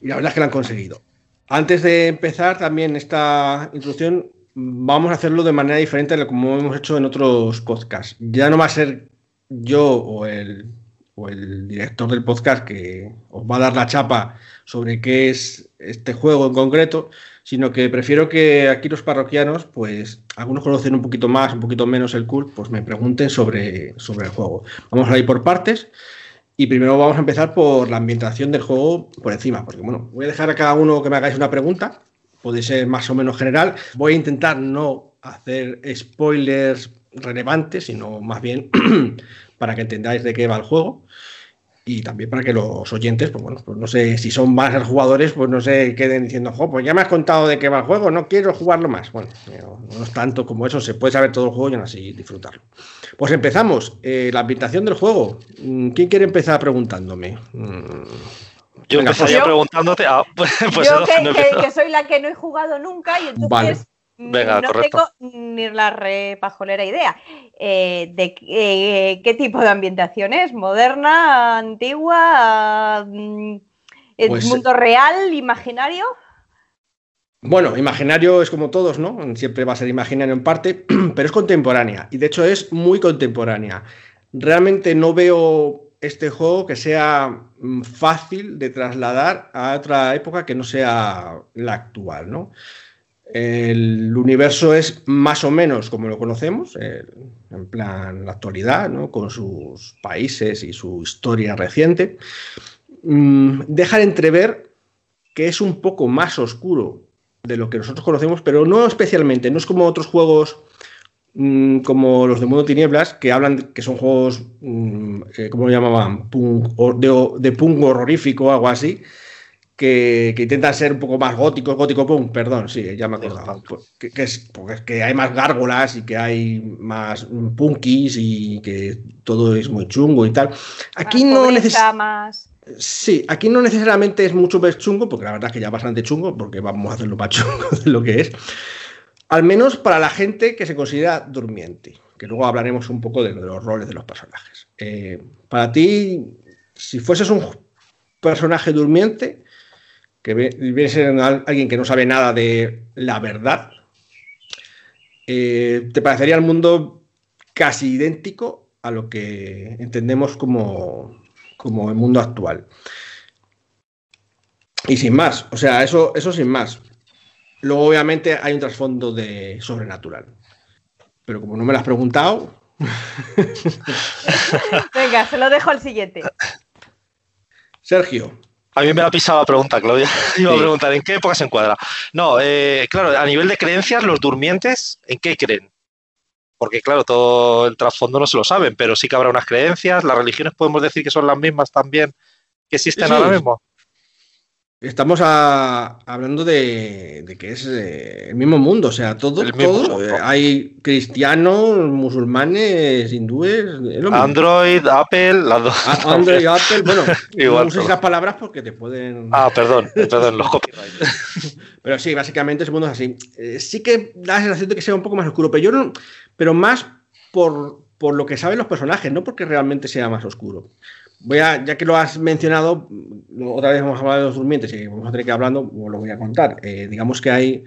Y la verdad es que lo han conseguido. Antes de empezar también esta introducción, vamos a hacerlo de manera diferente a lo como hemos hecho en otros podcasts. Ya no va a ser yo o el, o el director del podcast que os va a dar la chapa sobre qué es este juego en concreto, sino que prefiero que aquí los parroquianos, pues algunos conocen un poquito más, un poquito menos el cult, pues me pregunten sobre, sobre el juego. Vamos a ir por partes y primero vamos a empezar por la ambientación del juego por encima, porque bueno, voy a dejar a cada uno que me hagáis una pregunta, puede ser más o menos general, voy a intentar no hacer spoilers relevantes, sino más bien para que entendáis de qué va el juego y también para que los oyentes, pues bueno, pues no sé, si son más jugadores, pues no sé, queden diciendo, jo, pues ya me has contado de qué va el juego, no quiero jugarlo más. Bueno, no, es tanto como eso, se puede saber todo el juego y aún así disfrutarlo. Pues empezamos. Eh, la ambientación del juego. Mm, ¿Quién quiere empezar preguntándome? Mm, yo empezaría pues preguntándote. Ah, pues, pues yo que, soy la que no he jugado nunca y entonces no tengo ni la repajolera idea eh, de eh, qué tipo de ambientación es, moderna, antigua, mm, pues, mundo real, imaginario. Bueno, imaginario es como todos, ¿no? Siempre va a ser imaginario en parte, pero es contemporánea y de hecho es muy contemporánea. Realmente no veo este juego que sea mm, fácil de trasladar a otra época que no sea la actual, ¿no? El universo es más o menos como lo conocemos, en plan la actualidad, ¿no? con sus países y su historia reciente. Mm, deja de entrever que es un poco más oscuro de lo que nosotros conocemos, pero no especialmente, no es como otros juegos mm, como los de Mundo Tinieblas, que hablan que son juegos, mm, eh, ¿cómo lo llamaban? de, de punk horrorífico algo así, que, intentan ser un poco más góticos, gótico punk, perdón, sí, ya me acordaba. Pues, que, que, es, porque que hay más gárgolas y que hay más punkis y que todo es muy chungo y tal. Aquí no necesitamos. Sí, aquí no necesariamente es mucho más chungo, porque la verdad es que ya bastante chungo, porque vamos a hacerlo más chungo de lo que es. Al menos para la gente que se considera durmiente, que luego hablaremos un poco de, de los roles de los personajes. Eh, para ti, si fueses un personaje durmiente, que viene a ser alguien que no sabe nada de la verdad, eh, te parecería el mundo casi idéntico a lo que entendemos como, como el mundo actual. Y sin más, o sea, eso, eso sin más. Luego, obviamente, hay un trasfondo de sobrenatural. Pero como no me lo has preguntado. Venga, se lo dejo al siguiente. Sergio, a mí me ha pisado la pregunta, Claudia. Iba a preguntar, ¿en qué época se encuadra? No, eh, claro, a nivel de creencias, los durmientes, ¿en qué creen? Porque, claro, todo el trasfondo no se lo saben, pero sí que habrá unas creencias. Las religiones podemos decir que son las mismas también que existen ahora mismo. Estamos a- hablando de, de que es eh, el mismo mundo, o sea, todo, todo, eh, hay cristianos, musulmanes, hindúes, es lo mismo. Android, Apple, las dos. A- Android, Apple, bueno, Igual no uses esas palabras porque te pueden... Ah, perdón, perdón, los copyright. Pero sí, básicamente ese mundo es así. Eh, sí que da la sensación de que sea un poco más oscuro, pero yo no, pero más por, por lo que saben los personajes, no porque realmente sea más oscuro. Voy a, ya que lo has mencionado, otra vez hemos hablado de los durmientes y vamos a tener que ir hablando, os lo voy a contar. Eh, digamos que hay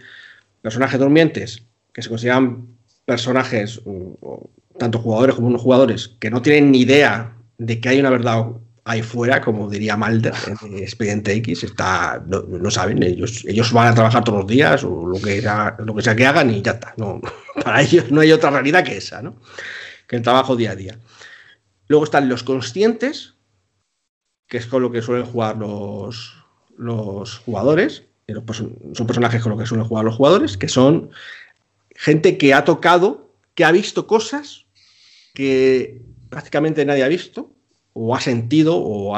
personajes durmientes que se consideran personajes, o- o tanto jugadores como no jugadores, que no tienen ni idea de que hay una verdad ahí fuera, como diría Malder en Expediente X, está, no, no saben, ellos, ellos van a trabajar todos los días o lo que, sea, lo que sea que hagan y ya está. No, para ellos no hay otra realidad que esa, ¿no? que el trabajo día a día. Luego están los conscientes, que es con lo que suelen jugar los, los jugadores, los son personajes con lo que suelen jugar los jugadores, que son gente que ha tocado, que ha visto cosas que prácticamente nadie ha visto, o ha sentido, o,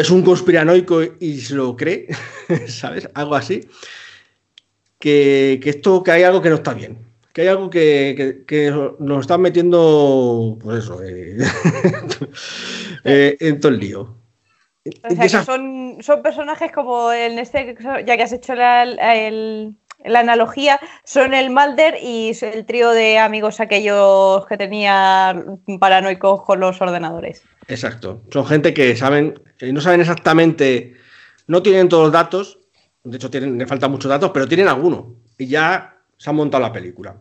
es un conspiranoico y se lo cree, ¿sabes? Algo así. Que, que esto, que hay algo que no está bien. Que hay algo que, que- que nos están metiendo, pues eso, eh, eh, en todo el lío. O sea, esa- que son, son personajes como en este, ya que has hecho la, el- la analogía, son el Mulder y el trío de amigos aquellos que tenía paranoicos con los ordenadores. Exacto. Son gente que saben, eh, no saben exactamente, no tienen todos los datos, de hecho tienen, le faltan muchos datos, pero tienen alguno. Y ya se han montado la película.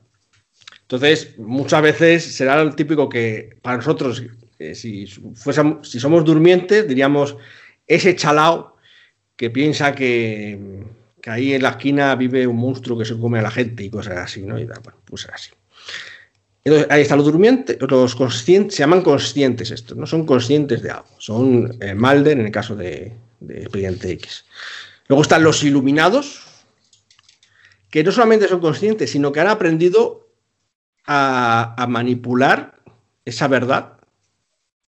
Entonces, muchas veces será el típico que para nosotros, si, somos durmientes, diríamos ese chalao que piensa que, que ahí en la esquina vive un monstruo que se come a la gente y cosas así, ¿no? Y da, bueno, pues así. Entonces, ahí están los durmientes, los conscientes, se llaman conscientes estos, no son conscientes de algo, son eh, Malden en el caso de, de Expediente X. Luego están los iluminados, que no solamente son conscientes, sino que han aprendido a manipular esa verdad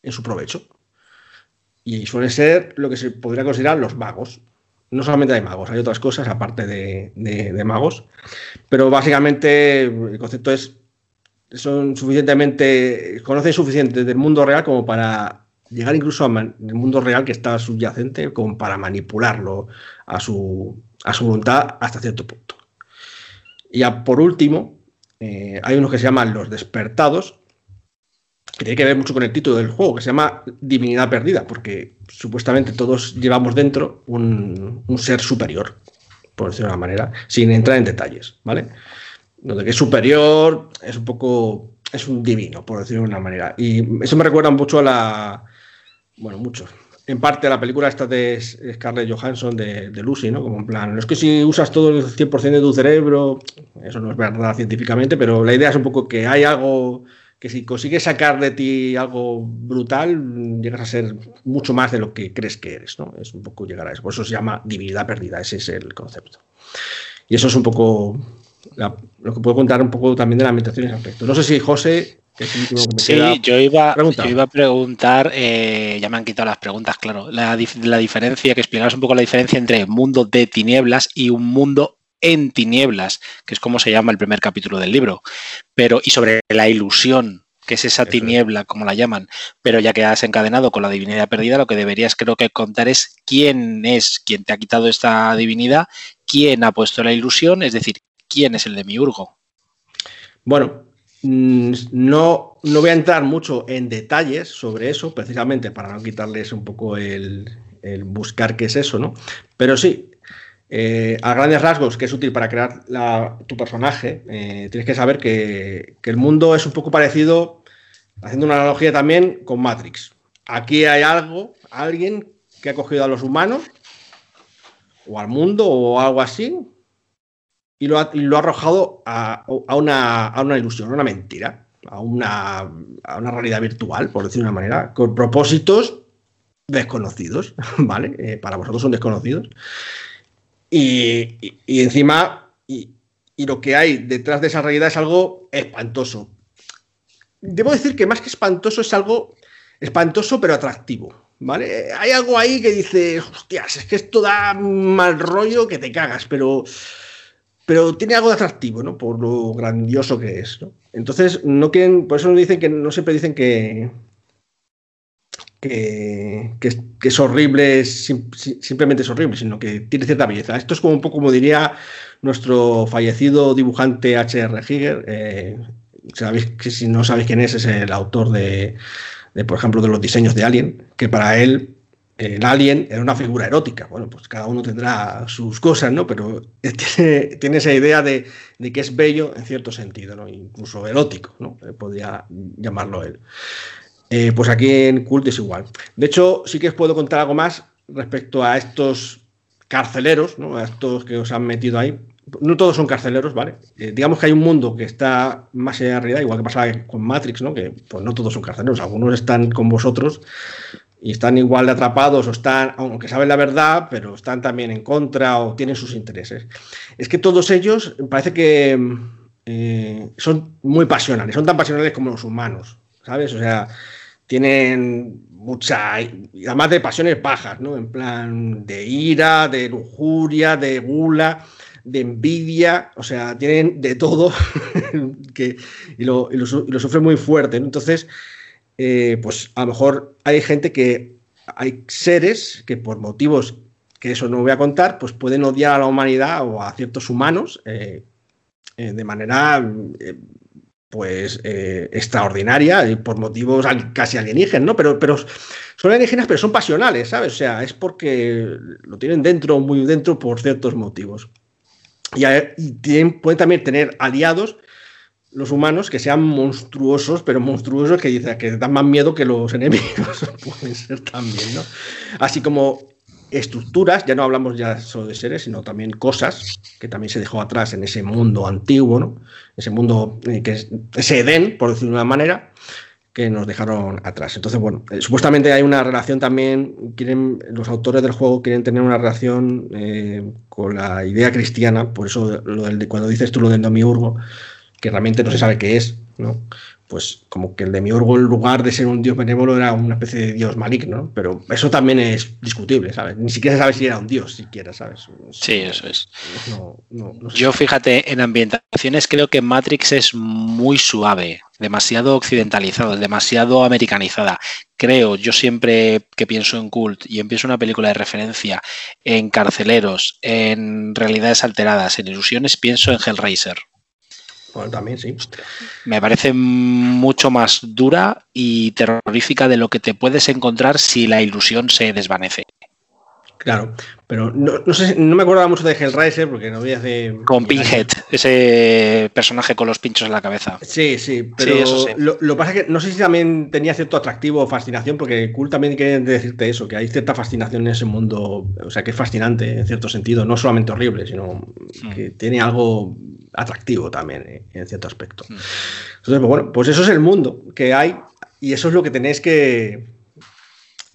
en su provecho. Y suelen ser lo que se podría considerar los magos. No solamente hay magos, hay otras cosas aparte de, de- magos, pero básicamente el concepto es son suficientemente, conocen suficiente del mundo real como para llegar incluso al mundo real que está subyacente, como para manipularlo a su, a su voluntad hasta cierto punto. Y ya por último, eh, hay unos que se llaman los despertados, que tiene que ver mucho con el título del juego, que se llama Divinidad Perdida, porque supuestamente todos llevamos dentro un, un ser superior, por decirlo de una manera, sin entrar en detalles, ¿vale? Lo que es superior es un poco, es un divino, por decirlo de una manera. Y eso me recuerda mucho a la, bueno, mucho, en parte a la película esta de Scarlett Johansson de, de Lucy, ¿no? Como en plan, es que si usas todo el 100% de tu cerebro, eso no es verdad científicamente, pero la idea es un poco que hay algo que si consigues sacar de ti algo brutal, llegas a ser mucho más de lo que crees que eres, ¿no? Es un poco llegar a eso. Por eso se llama divinidad perdida, ese es el concepto. Y eso es un poco la- lo que puedo contar un poco también de la ambientación en ese aspecto. No sé si José, que es el último que me Sí, queda, yo iba, yo iba a preguntar, eh, ya me han quitado las preguntas, claro, la, la diferencia, que explicaras un poco la diferencia entre mundo de tinieblas y un mundo en tinieblas, que es como se llama el primer capítulo del libro, pero y sobre la ilusión, que es esa tiniebla, como la llaman, pero ya que has encadenado con la divinidad perdida, lo que deberías creo que contar es quién es quien te ha quitado esta divinidad, quién ha puesto la ilusión, es decir, quién es el demiurgo. Bueno, mm, no, no voy a entrar mucho en detalles sobre eso, precisamente para no quitarles un poco el, el buscar qué es eso, ¿no? Pero sí, eh, a grandes rasgos, que es útil para crear tu personaje, eh, tienes que saber que, que el mundo es un poco parecido, haciendo una analogía también con Matrix. Aquí hay algo, alguien que ha cogido a los humanos, o al mundo, o algo así, y lo ha, y lo ha arrojado a, a una, a una ilusión, a una mentira, a una, a una realidad virtual, por decir de una manera, con propósitos desconocidos, ¿vale? Eh, para vosotros son desconocidos. Y, y- encima, y, y lo que hay detrás de esa realidad es algo espantoso. Debo decir que más que espantoso es algo espantoso pero atractivo, ¿vale? Hay algo ahí que dice, hostias, es que esto da mal rollo que te cagas, pero, pero tiene algo de atractivo, ¿no? Por lo grandioso que es. Entonces, no quieren, por eso dicen que no siempre dicen que, que, es horrible, simplemente es horrible, sino que tiene cierta belleza. Esto es como un poco como diría nuestro fallecido dibujante H.R. Giger. Eh, sabéis que si no sabéis quién es, es el autor de, por ejemplo, de los diseños de Alien, que para él el alien era una figura erótica. Bueno, pues cada uno tendrá sus cosas, ¿no? Pero tiene, esa idea de, que es bello en cierto sentido, ¿no? Incluso erótico, ¿no? Eh, podría llamarlo él. Eh, pues aquí en Cult es igual. De hecho, sí que os puedo contar algo más respecto a estos carceleros, ¿no? A estos que os han metido ahí. No todos son carceleros, ¿vale? Eh, digamos que hay un mundo que está más allá de la realidad, igual que pasaba con Matrix, ¿no? Que pues no todos son carceleros, algunos están con vosotros y están igual de atrapados o están, aunque saben la verdad, pero están también en contra o tienen sus intereses. Es que todos ellos parece que eh, son muy pasionales, son tan pasionales como los humanos, ¿sabes? O sea, tienen mucha, además de pasiones bajas, ¿no? En plan de ira, de lujuria, de gula, de envidia, o sea, tienen de todo que, y, lo, y, lo, sufren muy fuerte. Entonces, eh, pues a lo mejor hay gente que, hay seres que por motivos que eso no voy a contar, pues pueden odiar a la humanidad o a ciertos humanos eh, eh, de manera pues eh, extraordinaria y por motivos casi alienígenas, ¿no? Pero, pero son alienígenas, pero son pasionales, ¿sabes? O sea, es porque lo tienen dentro, muy dentro, por ciertos motivos. Y, pueden también tener aliados los humanos que sean monstruosos, pero monstruosos que, que dan más miedo que los enemigos, pueden ser también, ¿no? Así como estructuras, ya no hablamos ya solo de seres, sino también cosas que también se dejó atrás en ese mundo antiguo, ¿no? ese mundo eh, que es ese Edén, por decirlo de una manera, que nos dejaron atrás. Entonces, bueno, eh, supuestamente hay una relación también, quieren, los autores del juego quieren tener una relación eh, con la idea cristiana, por eso lo del, cuando dices tú lo del domiurgo, que realmente no se sabe qué es, ¿no? Pues como que el demiurgo en lugar de ser un dios benévolo era una especie de dios maligno, pero eso también es discutible, ¿sabes? Ni siquiera se sabe si era un dios, siquiera, ¿sabes? Sí, eso es. Yo fíjate, en ambientaciones creo que Matrix es muy suave, demasiado occidentalizado, demasiado americanizada. Creo, yo siempre que pienso en Cult y empiezo una película de referencia en carceleros, en realidades alteradas, en ilusiones, pienso en Hellraiser. Bueno, también sí. Me parece mucho más dura y terrorífica de lo que te puedes encontrar si la ilusión se desvanece. Claro, pero no, sé, no me acordaba mucho de Hellraiser porque no había de. Con Pinhead, ese personaje con los pinchos en la cabeza. Sí, sí, pero Lo, que pasa es que no sé si también tenía cierto atractivo o fascinación, porque Cool también quiere decirte eso, que hay cierta fascinación en ese mundo, o sea, que es fascinante en cierto sentido, no solamente horrible, sino hmm. que tiene algo atractivo también eh, en cierto aspecto. Hmm. Entonces, pues bueno, pues eso es el mundo que hay y eso es lo que tenéis que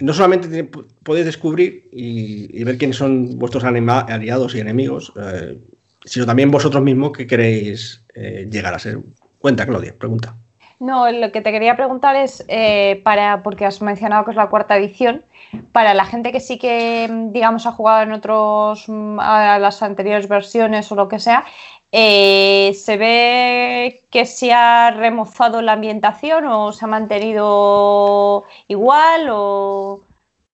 no solamente podéis descubrir y, ver quiénes son vuestros aliados y enemigos, eh, sino también vosotros mismos que queréis eh, llegar a ser. Cuenta, Claudia, pregunta. No, lo que te quería preguntar es, eh, para, porque has mencionado que es la cuarta edición, para la gente que sí que, digamos, ha jugado en otros, mm, a las anteriores versiones o lo que sea, eh, ¿Se ve que se ha remozado la ambientación o se ha mantenido igual? O...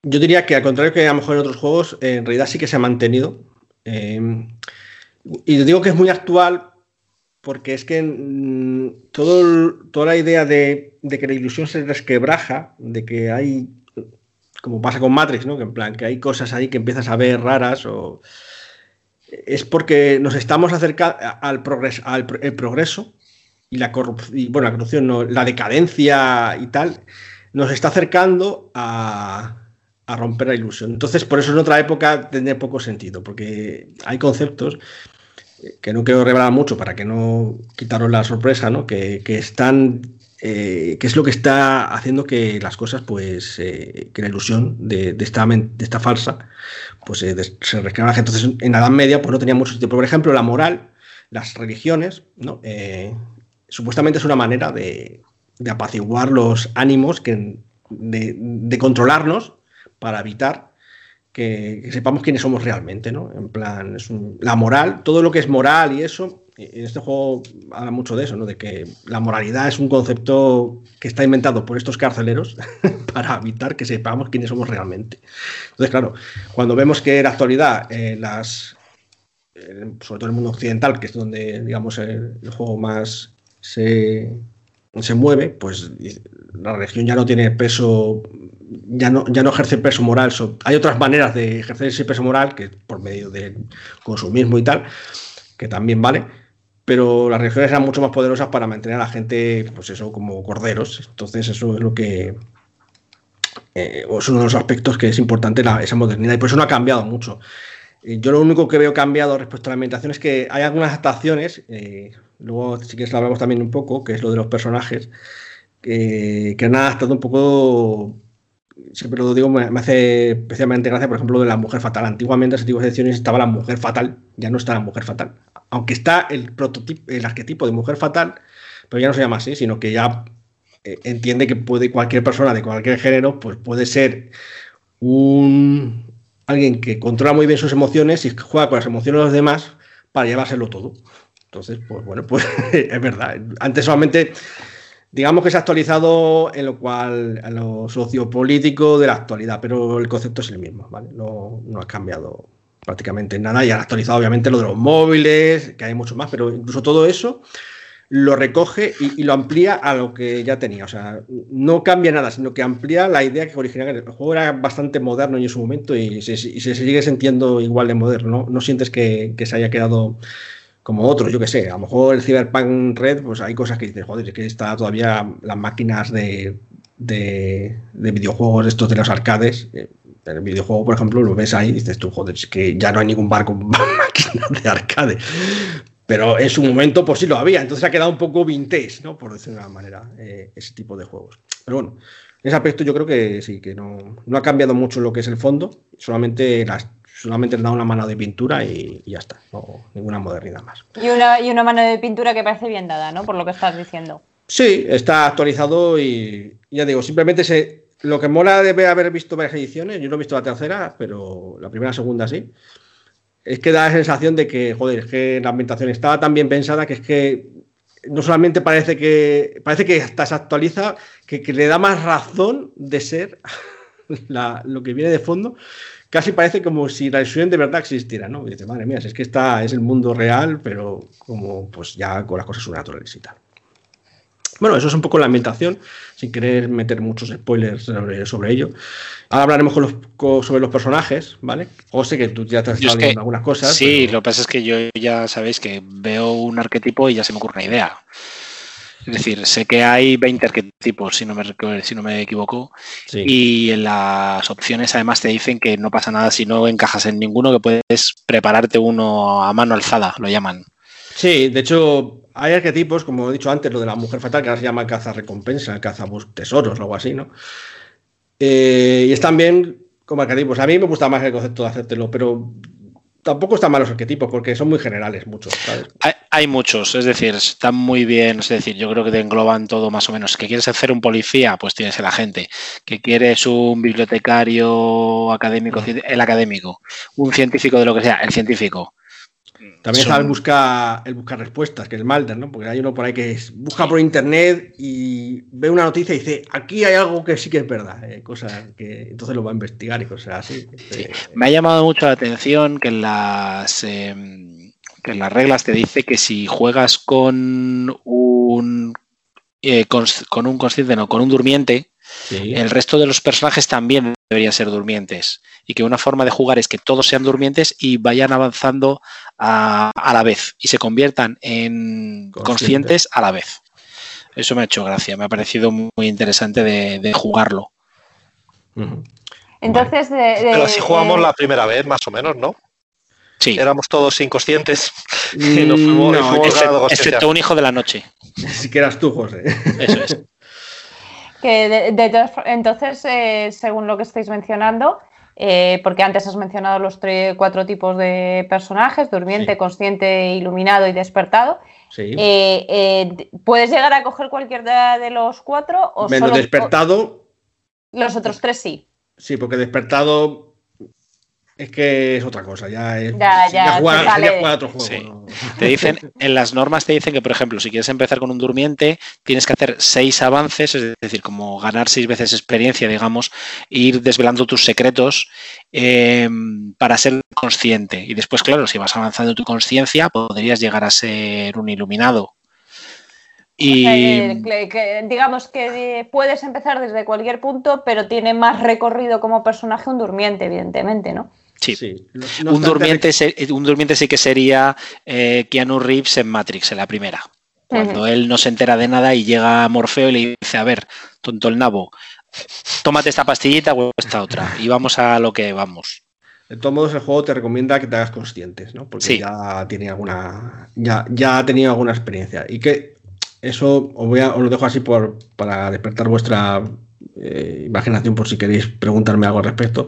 Yo diría que al contrario que a lo mejor en otros juegos, en realidad sí que se ha mantenido. Eh, y digo que es muy actual porque es que mm, todo, toda la idea de, que la ilusión se resquebraja, de que hay, como pasa con Matrix, ¿no? que en plan que hay cosas ahí que empiezas a ver raras o es porque nos estamos acercando al progreso, al progreso y la corrupción, bueno, la corrupción, la decadencia y tal, nos está acercando a, romper la ilusión. Entonces, por eso en otra época tendría poco sentido, porque hay conceptos que no quiero revelar mucho para que no quitaros la sorpresa, ¿no? que están eh, que es lo que está haciendo que las cosas, pues, eh, que la ilusión de, esta, de esta farsa, pues eh, se Entonces, en la Edad Media, pues no tenía mucho sentido. Por ejemplo, la moral, las religiones, ¿no? supuestamente es una manera de, apaciguar los ánimos, que, de, controlarnos, para evitar que, sepamos quiénes somos realmente, ¿no? En plan, es la moral, todo lo que es moral y eso, en este juego habla mucho de eso, ¿no? De que la moralidad es un concepto que está inventado por estos carceleros para evitar que sepamos quiénes somos realmente. Entonces, claro, cuando vemos que en la actualidad eh, las, sobre todo en el mundo occidental, que es donde, digamos, el, juego más se, se, mueve, pues la religión ya no tiene peso, ya no, ya no ejerce peso moral. hay otras maneras de ejercer ese peso moral, que por medio del consumismo y tal, que también vale, pero las religiones eran mucho más poderosas para mantener a la gente, pues eso, como corderos. Entonces, eso es lo que. Eh, es uno de los aspectos que es importante esa modernidad y por eso no ha cambiado mucho. Yo lo único que veo cambiado respecto a la ambientación es que hay algunas adaptaciones, eh, luego si quieres lo hablamos también un poco, que es lo de los personajes, que, han adaptado un poco, siempre lo digo, me, hace especialmente gracia, por ejemplo, de la mujer fatal. Antiguamente en tipo de ediciones estaba la mujer fatal, ya no está la mujer fatal. Aunque está el prototipo, el arquetipo de mujer fatal, pero ya no se llama así, sino que ya eh, entiende que puede cualquier persona de cualquier género, pues puede ser un, alguien que controla muy bien sus emociones y juega con las emociones de los demás para llevárselo todo. Entonces, pues bueno, pues es verdad. Antes solamente, digamos que se ha actualizado en lo cual, en lo sociopolítico de la actualidad, pero el concepto es el mismo, ¿vale? No, no ha cambiado prácticamente nada y ha actualizado obviamente lo de los móviles, que hay mucho más, pero incluso todo eso lo recoge y, lo amplía a lo que ya tenía. O sea, no cambia nada, sino que amplía la idea que originaba. El juego era bastante moderno en su momento y se, sigue sintiendo igual de moderno. No, sientes que, se haya quedado como otro, yo que sé. A lo mejor el Cyberpunk Red, pues hay cosas que dices, joder, es que está todavía las máquinas de, de, videojuegos estos de los arcades. En eh, el videojuego, por ejemplo, lo ves ahí y dices tú, joder, es que ya no hay ningún barco máquina de arcade. Pero en su momento, pues sí lo había. Entonces ha quedado un poco vintage, ¿no? Por decirlo de alguna manera, eh, ese tipo de juegos. Pero bueno, en ese aspecto yo creo que sí, que no, no ha cambiado mucho lo que es el fondo. Solamente las solamente le da una mano de pintura y, ya está. No, ninguna modernidad más. Y una, y una mano de pintura que parece bien dada, ¿no? Por lo que estás diciendo. Sí, está actualizado y ya digo, simplemente se, lo que mola debe haber visto varias ediciones. Yo no he visto la tercera, pero la primera, segunda sí es que da la sensación de que, joder, es que la ambientación estaba tan bien pensada que es que no solamente parece que parece que hasta se actualiza, que, le da más razón de ser lo que viene de fondo. Casi parece como si la ilusión de verdad existiera, ¿no? Y dice, madre mía, es que esta es el mundo real, pero como pues ya con las cosas naturales y tal. Bueno, eso es un poco la ambientación, sin querer meter muchos spoilers sobre, ello. Ahora hablaremos sobre los personajes, ¿vale? O sé que tú ya te has estado viendo algunas cosas. Sí, lo que pasa es que yo ya sabéis que veo un arquetipo y ya se me ocurre una idea. Es decir, sé que hay 20 arquetipos, si no me, si no me equivoco, y en las opciones además te dicen que no pasa nada si no encajas en ninguno, que puedes prepararte uno a mano alzada, lo llaman. Sí, de hecho, hay arquetipos, como he dicho antes, lo de la mujer fatal, que ahora se llama caza recompensa, caza tesoros o algo así, ¿no? Eh, y están bien como arquetipos. A mí me gusta más el concepto de hacértelo, pero tampoco están malos arquetipos porque son muy generales muchos. Hay, muchos, es decir, están muy bien, es decir, yo creo que te engloban todo más o menos. Que quieres hacer un policía, pues tienes el agente. Que quieres un bibliotecario académico, el académico. Un científico de lo que sea, el científico. También está el buscar el buscar respuestas, que es Malder, ¿no? Porque hay uno por ahí que busca por internet y ve una noticia y dice, aquí hay algo que sí que es verdad, eh, cosas que entonces lo va a investigar y cosas así. Me ha llamado mucho la atención que en las em, que en las reglas te dice que si juegas con un eh, con, un consciente, no, con un durmiente, el resto de los personajes también deberían ser durmientes. Y que una forma de jugar es que todos sean durmientes y vayan avanzando a, la vez y se conviertan en conscientes a la vez. Eso me ha hecho gracia, me ha parecido muy interesante de, jugarlo. Entonces, Pero así jugamos la primera vez, más o menos, ¿no? Sí. Éramos todos inconscientes. y nos fuimos, no, excepto, un hijo de la noche. Si que eras tú, José. Eso es. Que entonces, eh, según lo que estáis mencionando, eh, porque antes has mencionado los tres, cuatro tipos de personajes, durmiente, consciente, iluminado y despertado. Eh, ¿Puedes llegar a coger cualquiera de los cuatro? O Menos despertado. Los otros tres sí. Sí, porque despertado es que es otra cosa, ya es Ya, ya, jugar, ya jugar a otro juego. Sí. ¿no? Te dicen, en las normas te dicen que, por ejemplo, si quieres empezar con un durmiente, tienes que hacer seis avances, es decir, como ganar seis veces experiencia, digamos, e ir desvelando tus secretos eh, para ser consciente. Y después, claro, si vas avanzando en tu conciencia, podrías llegar a ser un iluminado. Y que- que- que digamos que puedes empezar desde cualquier punto, pero tiene más recorrido como personaje un durmiente, evidentemente, ¿no? Sí, Sí. No- no un, durmiente, se- un durmiente sí que sería eh, Keanu Reeves en Matrix, en la primera. Cuando él no se entera de nada y llega a Morfeo y le dice, a ver, tonto el nabo, tómate esta pastillita o esta otra. Y vamos a lo que vamos. De todos modos, el juego te recomienda que te hagas conscientes, ¿no? Porque Sí. ya tiene alguna. Ya, ya ha tenido alguna experiencia. Y que eso os, voy a- os lo dejo así por, para despertar vuestra eh, imaginación por si queréis preguntarme algo al respecto.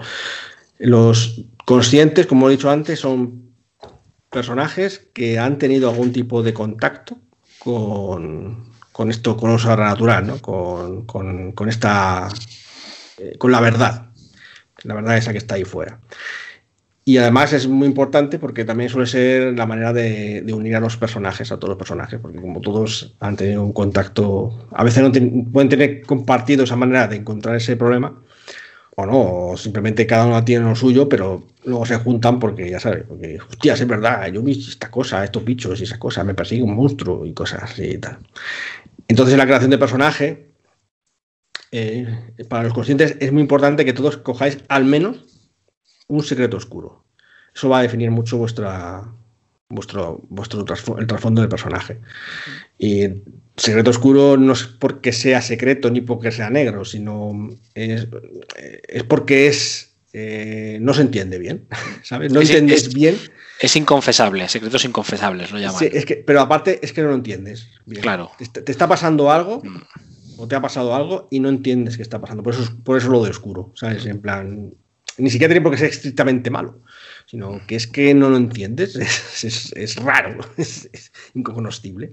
Los conscientes, como he dicho antes, son personajes que han tenido algún tipo de contacto con, esto, con lo sobrenatural, ¿no? Con, esta. eh, con la verdad. La verdad esa que está ahí fuera. Y además es muy importante porque también suele ser la manera de, unir a los personajes, a todos los personajes, porque como todos han tenido un contacto, a veces no pueden tener compartido esa manera de encontrar ese problema, o no, o simplemente cada uno tiene lo suyo, pero luego se juntan porque ya sabes, porque, hostias, es verdad, yo vi esta cosa, estos bichos y esa cosa, me persigue un monstruo y cosas así y tal. Entonces en la creación de personaje, eh, para los conscientes es muy importante que todos cojáis al menos un secreto oscuro. Eso va a definir mucho vuestra, vuestro, vuestro el trasfondo del personaje. Y secreto oscuro no es porque sea secreto ni porque sea negro, sino es, es porque es eh, no se entiende bien, ¿sabes? No Es- entiendes es- bien, Es inconfesable, secretos inconfesables lo llaman. sí, es que, pero aparte es que no lo entiendes. bien. Claro. Te, está- te está pasando algo Mm. o te ha pasado algo y no entiendes qué está pasando. Por eso, es- por eso lo de oscuro, ¿sabes? En plan, ni siquiera tiene por qué ser estrictamente malo, sino que es que no lo entiendes, es, es- es raro, es, es incognoscible.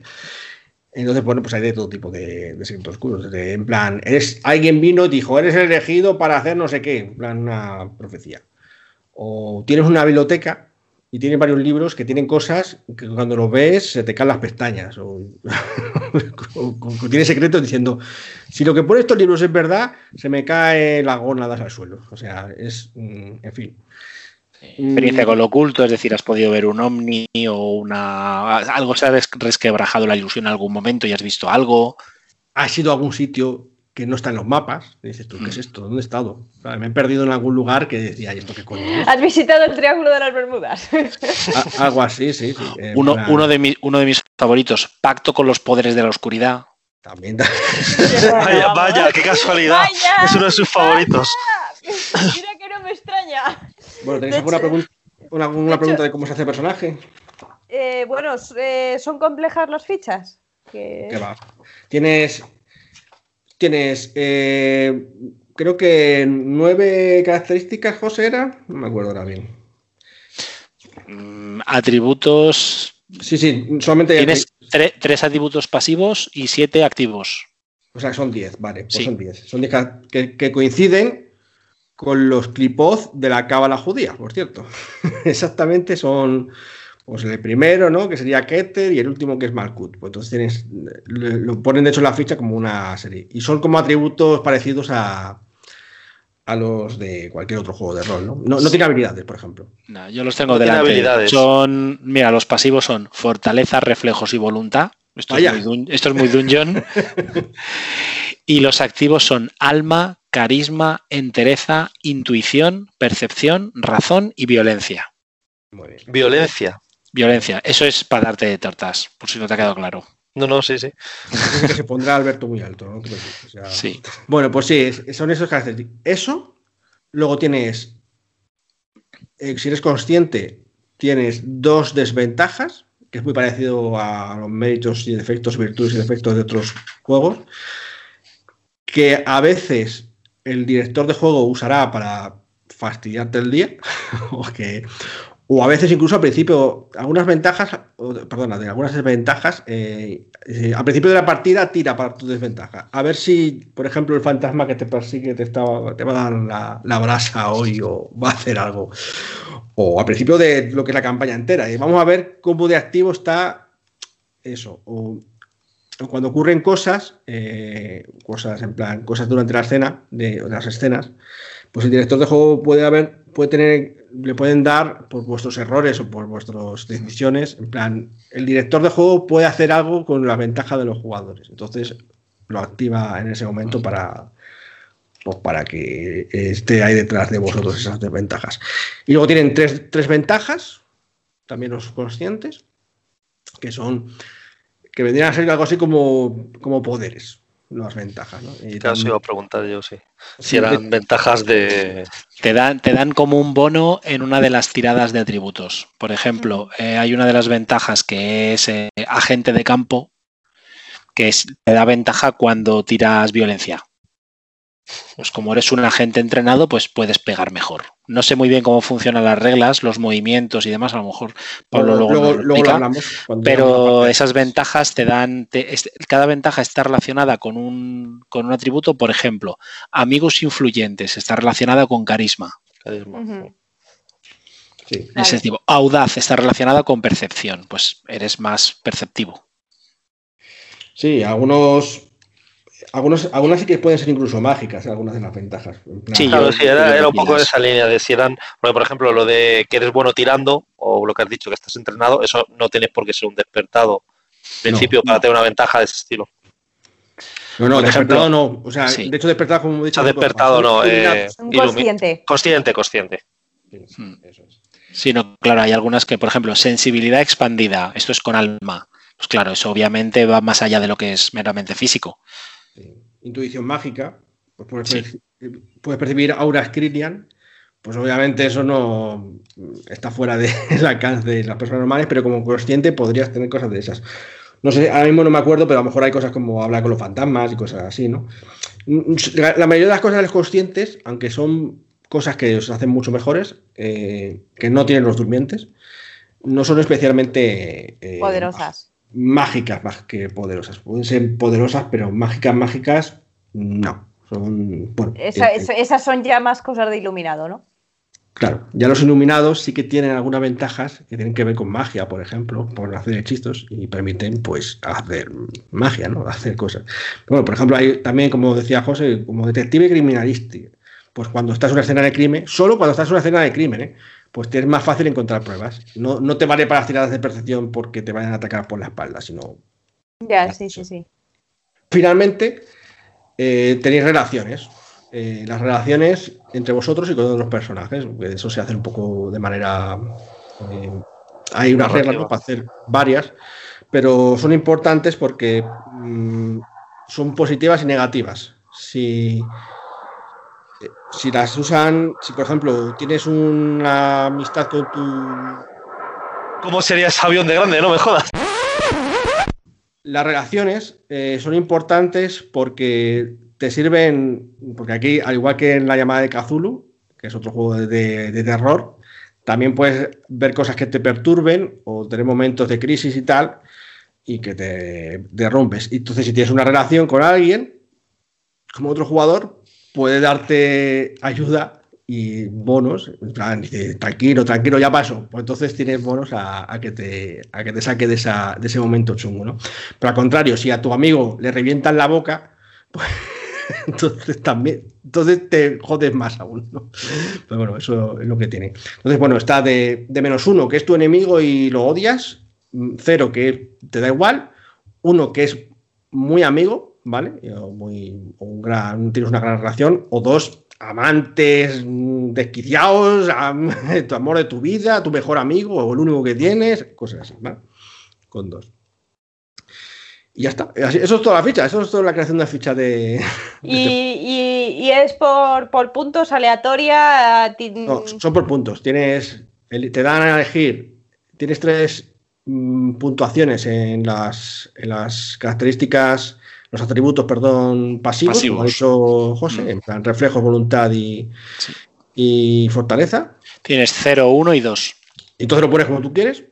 Entonces, bueno, pues hay de todo tipo de, secretos oscuros. en plan, eres, alguien vino y dijo, eres el elegido para hacer no sé qué, en plan una profecía. O tienes una biblioteca y tienes varios libros que tienen cosas que cuando los ves se te caen las pestañas. O, o- secretos diciendo, si lo que pone estos libros es verdad, se me caen las gónadas al suelo. O sea, es, mm, en fin. Experiencia con lo oculto, es decir, has podido ver un ovni o una algo se ha resquebrajado la ilusión en algún momento y has visto algo. Has ido a algún sitio que no está en los mapas. Y dices tú, ¿qué es esto? ¿Dónde he estado? Claro, me he perdido en algún lugar que decía, ¿y esto qué coño es? ¿Has visitado el Triángulo de las Bermudas? A- algo así, sí. sí. En Uno, de mi- uno de mis favoritos, Pacto con los poderes de la oscuridad. También. Vaya, vaya, qué casualidad. Vaya, es uno de sus favoritos. Mira que no me extraña. Bueno, ¿tenéis De alguna, hecho- pregunta, una- de hecho- pregunta de cómo se hace personaje? Eh, bueno, eh, ¿son complejas las fichas? Que- ¿Qué va? Tienes. Tienes. eh, creo que nueve características, José, era. No me acuerdo ahora bien. Mm, atributos. Sí, sí, solamente. Tienes tre- tres atributos pasivos y siete activos. O sea, son 10, vale, pues Sí. son 10. Son 10 ca- que, que coinciden con los clipoz de la cábala judía, por cierto. Exactamente son pues el primero, ¿no? Que sería Keter y el último que es Malkut. Pues entonces tienes, lo ponen de hecho en la ficha como una serie. Y son como atributos parecidos a, a los de cualquier otro juego de rol, ¿no? No, no tiene habilidades, por ejemplo. No, yo los tengo No tiene delante. habilidades. Son, mira, los pasivos son fortaleza, reflejos y voluntad. Esto, es muy, dun- esto es muy dungeon. y los activos son alma, carisma, entereza, intuición, percepción, razón y violencia. Muy bien. Violencia. Violencia, eso es para darte de tortas, por si no te ha quedado claro. No, no, sí, sí. Que se pondrá Alberto muy alto, ¿no? O sea, Sí. Bueno, pues sí, es- son esos característicos. Eso, luego tienes, eh, si eres consciente, tienes dos desventajas, que es muy parecido a los méritos y defectos, virtudes y defectos de otros juegos, que a veces el director de juego usará para fastidiarte el día, o que, O a veces incluso al principio, algunas ventajas, perdona, de algunas desventajas, eh, eh, al principio de la partida tira para tu desventaja. A ver si, por ejemplo, el fantasma que te persigue te, está, te va a dar la, la, brasa hoy o va a hacer algo. O al principio de lo que es la campaña entera. Y vamos a ver cómo de activo está eso. O, cuando ocurren cosas, eh, cosas en plan, cosas durante la escena, de, de las escenas, pues el director de juego puede haber, puede tener, le pueden dar por vuestros errores o por vuestras decisiones. En plan, el director de juego puede hacer algo con la ventaja de los jugadores. Entonces lo activa en ese momento para, pues para que esté ahí detrás de vosotros esas desventajas. Y luego tienen tres, tres ventajas, también los conscientes, que son que vendrían a ser algo así como, como poderes las ventajas. ¿no? Y claro, iba a preguntar yo, sí. Si eran ventajas de... Te dan, te dan como un bono en una de las tiradas de atributos. Por ejemplo, eh, hay una de las ventajas que es eh, agente de campo, que es, te da ventaja cuando tiras violencia. Pues como eres un agente entrenado, pues puedes pegar mejor. No sé muy bien cómo funcionan las reglas, los movimientos y demás, a lo mejor Pablo luego, luego, lo explica, hablamos pero esas ventajas te dan, te, cada ventaja está relacionada con un, con un atributo, por ejemplo, amigos influyentes, está relacionada con carisma. carisma. Uh -huh. sí. Ese tipo. Audaz está relacionada con percepción, pues eres más perceptivo. Sí, algunos algunos, algunas sí que pueden ser incluso mágicas, algunas de las ventajas. Plan, sí, claro, sí, era, era un poco de esa línea de si eran, porque por ejemplo, lo de que eres bueno tirando, o lo que has dicho que estás entrenado, eso no tienes por qué ser un despertado principio no, para no. tener una ventaja de ese estilo. No, no, por despertado ejemplo, no. O sea, sí. de hecho, despertado, como he dicho. O sea, despertado no. Eh, consciente. Consciente, consciente. Sí, sí, eso es. Sí, no, claro, hay algunas que, por ejemplo, sensibilidad expandida, esto es con alma. Pues claro, eso obviamente va más allá de lo que es meramente físico. Sí. Intuición mágica, pues puedes, sí. percibir, puedes percibir auras Krilian, pues obviamente eso no está fuera del alcance de las personas normales, pero como consciente podrías tener cosas de esas. No sé, ahora mismo no me acuerdo, pero a lo mejor hay cosas como hablar con los fantasmas y cosas así, ¿no? La, la mayoría de las cosas de los conscientes, aunque son cosas que os hacen mucho mejores, eh, que no tienen los durmientes, no son especialmente eh, poderosas. Mágicas más que poderosas. Pueden ser poderosas, pero mágicas, mágicas, no. Son, bueno, Esa, eh, esas son ya más cosas de iluminado, ¿no? Claro, ya los iluminados sí que tienen algunas ventajas que tienen que ver con magia, por ejemplo, por hacer hechizos y permiten, pues, hacer magia, ¿no? Hacer cosas. Bueno, por ejemplo, hay también, como decía José, como detective criminalístico pues cuando estás en una escena de crimen, solo cuando estás en una escena de crimen, ¿eh? Pues te es más fácil encontrar pruebas. No, no, te vale para las tiradas de percepción porque te vayan a atacar por la espalda, sino. Ya, sí, sí, sí. Finalmente, eh, tenéis relaciones. Eh, las relaciones entre vosotros y con otros personajes. Eso se hace un poco de manera. Eh, hay unas reglas ¿no? para hacer varias, pero son importantes porque mmm, son positivas y negativas. Si si las usan, si por ejemplo tienes una amistad con tu. ¿Cómo sería ese avión de grande? No me jodas. Las relaciones eh, son importantes porque te sirven, porque aquí, al igual que en la llamada de Cthulhu, que es otro juego de, de, de terror, también puedes ver cosas que te perturben o tener momentos de crisis y tal, y que te derrumpes. Entonces, si tienes una relación con alguien, como otro jugador, puede darte ayuda y bonos, en plan, tranquilo, tranquilo, ya paso. Pues entonces tienes bonos a, que, te, a que te saque de, esa, de ese momento chungo, ¿no? Pero al contrario, si a tu amigo le revientan la boca, pues entonces también, entonces te jodes más aún, ¿no? Pero bueno, eso es lo que tiene. Entonces, bueno, está de, de menos uno, que es tu enemigo y lo odias, cero, que te da igual, uno, que es muy amigo, ¿vale? O muy, o un gran, tienes una gran relación, o dos amantes desquiciados, tu amor de tu vida, tu mejor amigo, o el único que tienes, cosas así, ¿vale? Con dos. Y ya está. Eso es toda la ficha, eso es toda la creación de la ficha de. ¿Y, y, y es por, por, puntos aleatoria? No, son por puntos. Tienes. Te dan a elegir. Tienes tres mm, puntuaciones en las, en las características los atributos, perdón, pasivos, pasivos. como ha dicho José, mm. en plan reflejos, voluntad y, sí. y fortaleza. Tienes 0, 1 y 2. Entonces lo pones como tú quieres.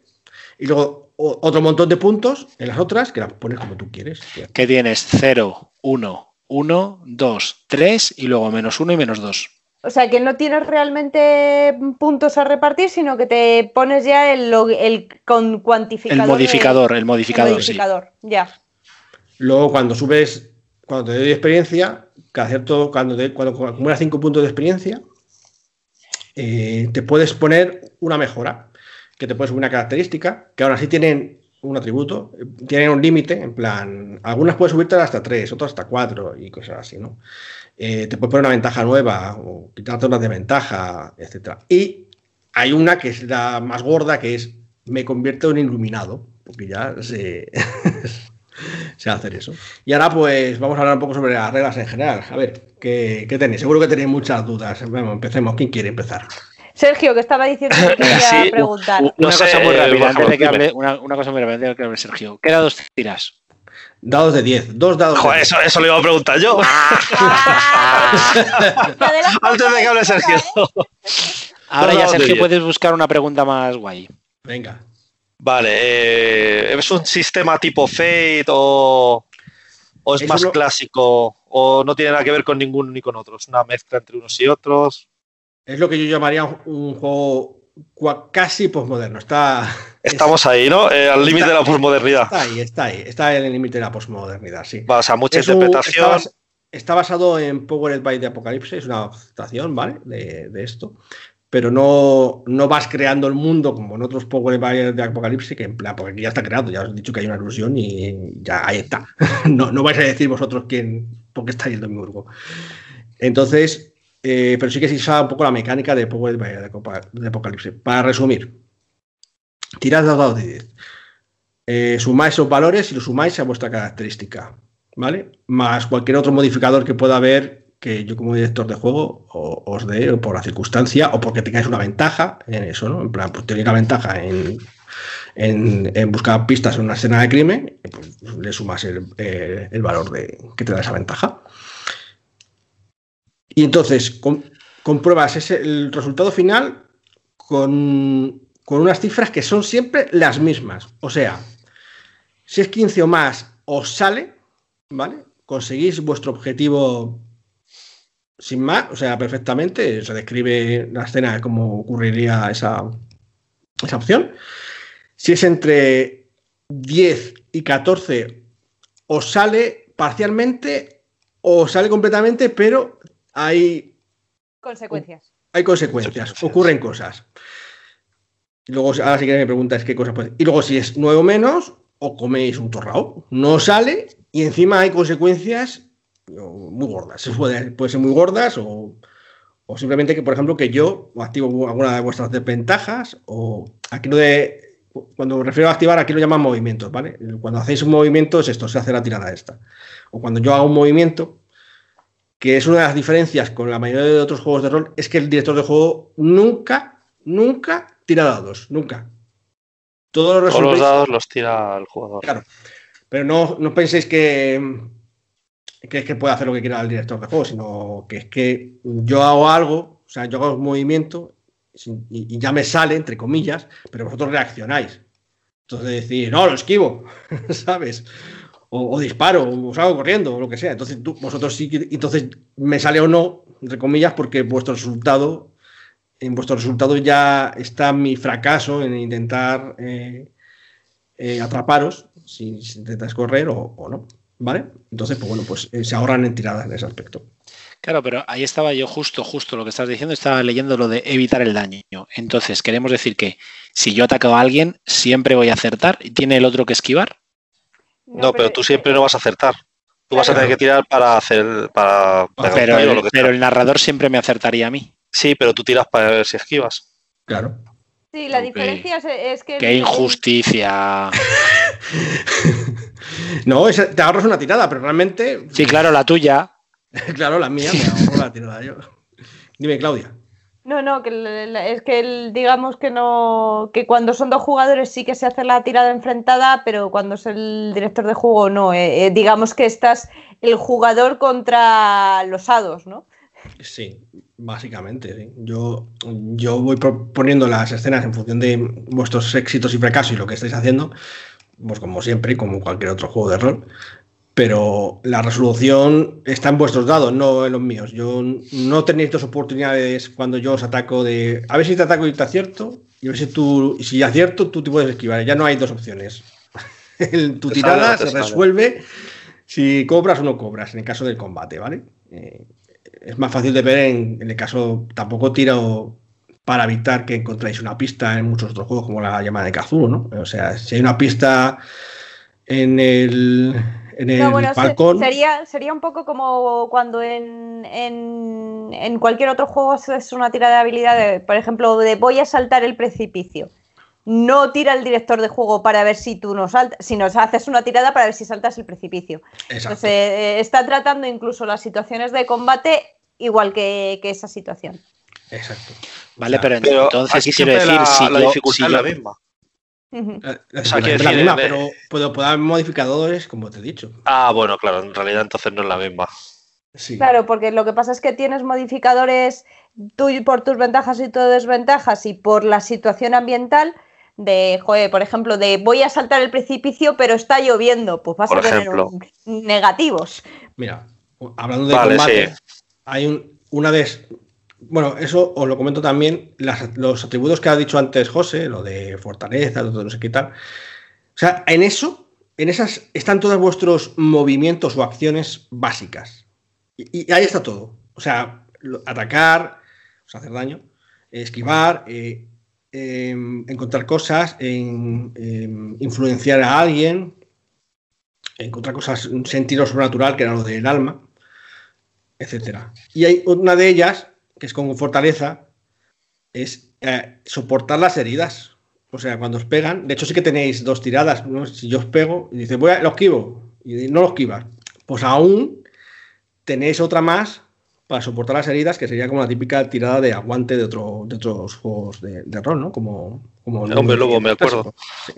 Y luego otro montón de puntos en las otras que las pones como tú quieres. ¿Qué tienes? 0, 1, 1, 2, 3 y luego menos 1 y menos 2. O sea, que no tienes realmente puntos a repartir, sino que te pones ya el, el con cuantificador. El modificador, el modificador. El modificador, ya. Luego, cuando subes, cuando te doy experiencia, cada cierto, cuando, cuando acumulas 5 puntos de experiencia, eh, te puedes poner una mejora, que te puedes una característica, que ahora sí tienen un atributo, tienen un límite, en plan, algunas puedes subirte hasta 3, otras hasta 4 y cosas así, ¿no? Eh, te puedes poner una ventaja nueva o quitarte una desventaja, etc. Y hay una que es la más gorda, que es me convierto en iluminado, porque ya se, se hacer eso. Y ahora pues vamos a hablar un poco sobre las reglas en general. A ver, ¿qué, tenéis? Seguro que tenéis muchas dudas. Bueno, empecemos. ¿Quién quiere empezar? Sergio, que estaba diciendo que quería preguntar. Una, cosa muy rápida, antes de que hable, una, cosa muy rápida, antes de que hable Sergio. ¿Qué dados tiras? Dados de 10, dos dados. Joder, eso, eso lo iba a preguntar yo. Ah. Antes de que hable Sergio. ¿eh? Ahora ya, Sergio, puedes buscar una pregunta más guay. Venga. Vale, eh, ¿es un sistema tipo Fate o, es más clásico o no tiene nada que ver con ninguno ni con otro? ¿Es una mezcla entre unos y otros? Es lo que yo llamaría un juego casi posmoderno. Está, Estamos ahí, ¿no? Eh, al límite de la posmodernidad. Está ahí, está ahí. Está en el límite de la posmodernidad, sí. o sea, mucha interpretación. está, basado en Powered by the Apocalypse, es una adaptación, ¿vale? De, esto. Pero no, no vas creando el mundo como en otros Powered by the Apocalypse, que en plan, porque ya está creado, ya os he dicho que hay una ilusión y ya ahí está. no, no vais a decir vosotros quién, por qué está yendo mi burgo. Entonces, eh, pero sí que se usa un poco la mecánica de Power de Apocalipsis. Para resumir, tirad los dados de 10. Eh, sumáis esos valores y los sumáis a vuestra característica, ¿vale? Más cualquier otro modificador que pueda haber que yo como director de juego os dé por la circunstancia o porque tengáis una ventaja en eso, ¿no? En plan, pues tenéis una ventaja en, buscar pistas en una escena de crimen, pues le sumas el, el valor de, que te da esa ventaja. Y entonces compruebas ese, el resultado final con, unas cifras que son siempre las mismas. O sea, si es 15 o más, os sale, ¿vale? Conseguís vuestro objetivo sin más, o sea, perfectamente. Se describe la escena como ocurriría esa, esa opción. Si es entre 10 y 14, os sale parcialmente o sale completamente, pero hay consecuencias. Hay consecuencias, ocurren cosas. Y luego, ahora sí que me preguntas qué cosas puede. Y luego, si es nuevo menos, o coméis un torrao. No sale y encima hay consecuencias muy gordas. Puede, puede ser muy gordas o, o, simplemente que, por ejemplo, que yo activo alguna de vuestras desventajas o aquí lo de. Cuando me refiero a activar, aquí lo llaman movimientos, ¿vale? Cuando hacéis un movimiento es esto, se hace la tirada esta. O cuando yo hago un movimiento, que es una de las diferencias con la mayoría de otros juegos de rol, es que el director de juego nunca, nunca tira dados, nunca. Todos los, dados los tira el jugador. Claro. Pero no, no penséis que, que es que puede hacer lo que quiera el director de juego, sino que es que yo hago algo, o sea, yo hago un movimiento y, ya me sale, entre comillas, pero vosotros reaccionáis. Entonces decís, no, lo esquivo, ¿sabes? o, disparo, o salgo corriendo, o lo que sea. Entonces, vosotros sí entonces me sale o no, entre comillas, porque vuestro resultado, en vuestro resultado ya está mi fracaso en intentar eh, eh, atraparos, si, intentáis correr o, no. ¿Vale? Entonces, pues bueno, pues eh, se ahorran en tiradas en ese aspecto. Claro, pero ahí estaba yo justo, justo lo que estás diciendo, estaba leyendo lo de evitar el daño. Entonces, queremos decir que si yo ataco a alguien, siempre voy a acertar y tiene el otro que esquivar. No, pero, tú siempre no vas a acertar. Tú vas a tener que tirar para hacer. Para, pero, el, pero el narrador siempre me acertaría a mí. Sí, pero tú tiras para ver si esquivas. Claro. Sí, la diferencia es, que. ¡Qué injusticia! no, te ahorras una tirada, pero realmente. Sí, claro, la tuya. claro, la mía me ahorro la tirada yo. Dime, Claudia. No, no, que es que digamos que no, que cuando son dos jugadores sí que se hace la tirada enfrentada, pero cuando es el director de juego no. Eh, eh, digamos que estás el jugador contra los hados, ¿no? Sí, básicamente. sí. Yo, yo voy poniendo las escenas en función de vuestros éxitos y fracasos y lo que estáis haciendo, pues como siempre como cualquier otro juego de rol. Pero la resolución está en vuestros dados, no en los míos. Yo no tenéis dos oportunidades cuando yo os ataco de a ver si te ataco y te acierto, y a ver si tú, si acierto, tú te puedes esquivar. Ya no hay dos opciones. Tu tirada se resuelve si cobras o no cobras, en el caso del combate, ¿vale? Eh, es más fácil de ver en, en el caso, tampoco tiro para evitar que encontréis una pista en muchos otros juegos, como la llamada de Kazuo, ¿no? O sea, si hay una pista en el, en el No, bueno, balcón, sería, sería un poco como cuando en, en, en cualquier otro juego haces una tirada de habilidad, de, por ejemplo, de voy a saltar el precipicio. No tira el director de juego para ver si tú no saltas, sino haces una tirada para ver si saltas el precipicio. exacto. Entonces, eh, está tratando incluso las situaciones de combate igual que, que esa situación. exacto. Vale, O sea, pero, Pero entonces aquí quiero decir, la, si la yo- dificultad si es la misma. Ujú. La- O sea, misma, de- pero puedo puedo dar modificadores, como te he dicho. Ah, bueno, claro, en realidad entonces no es la misma. Sí. Claro, porque lo que pasa es que tienes modificadores tú y por tus ventajas y tus desventajas y por la situación ambiental de, joder, por ejemplo, de voy a saltar el precipicio pero está lloviendo, pues vas Por a tener un- negativos. Mira, hablando de Vale, combate, sí. hay un, una vez. Bueno, eso os lo comento también. las- los atributos que ha dicho antes José, lo de fortaleza, lo de no sé qué tal. O sea, en eso, en esas están todos vuestros movimientos o acciones básicas. Y, y ahí está todo. O sea, atacar, o sea, hacer daño, esquivar, eh, em, encontrar cosas, en, em, influenciar a alguien, encontrar cosas, un sentido sobrenatural, que era lo del alma, etcétera. Y hay una de ellas, que es con fortaleza, es eh, soportar las heridas. O sea, cuando os pegan, de hecho sí que tenéis dos tiradas. Si yo os pego y dice, voy a, lo esquivo, y no lo esquivas, pues aún tenéis otra más para soportar las heridas, que sería como la típica tirada de aguante de, otro, de otros juegos de, de rol, ¿no? Como, como El hombre lobo, me acuerdo. Sí,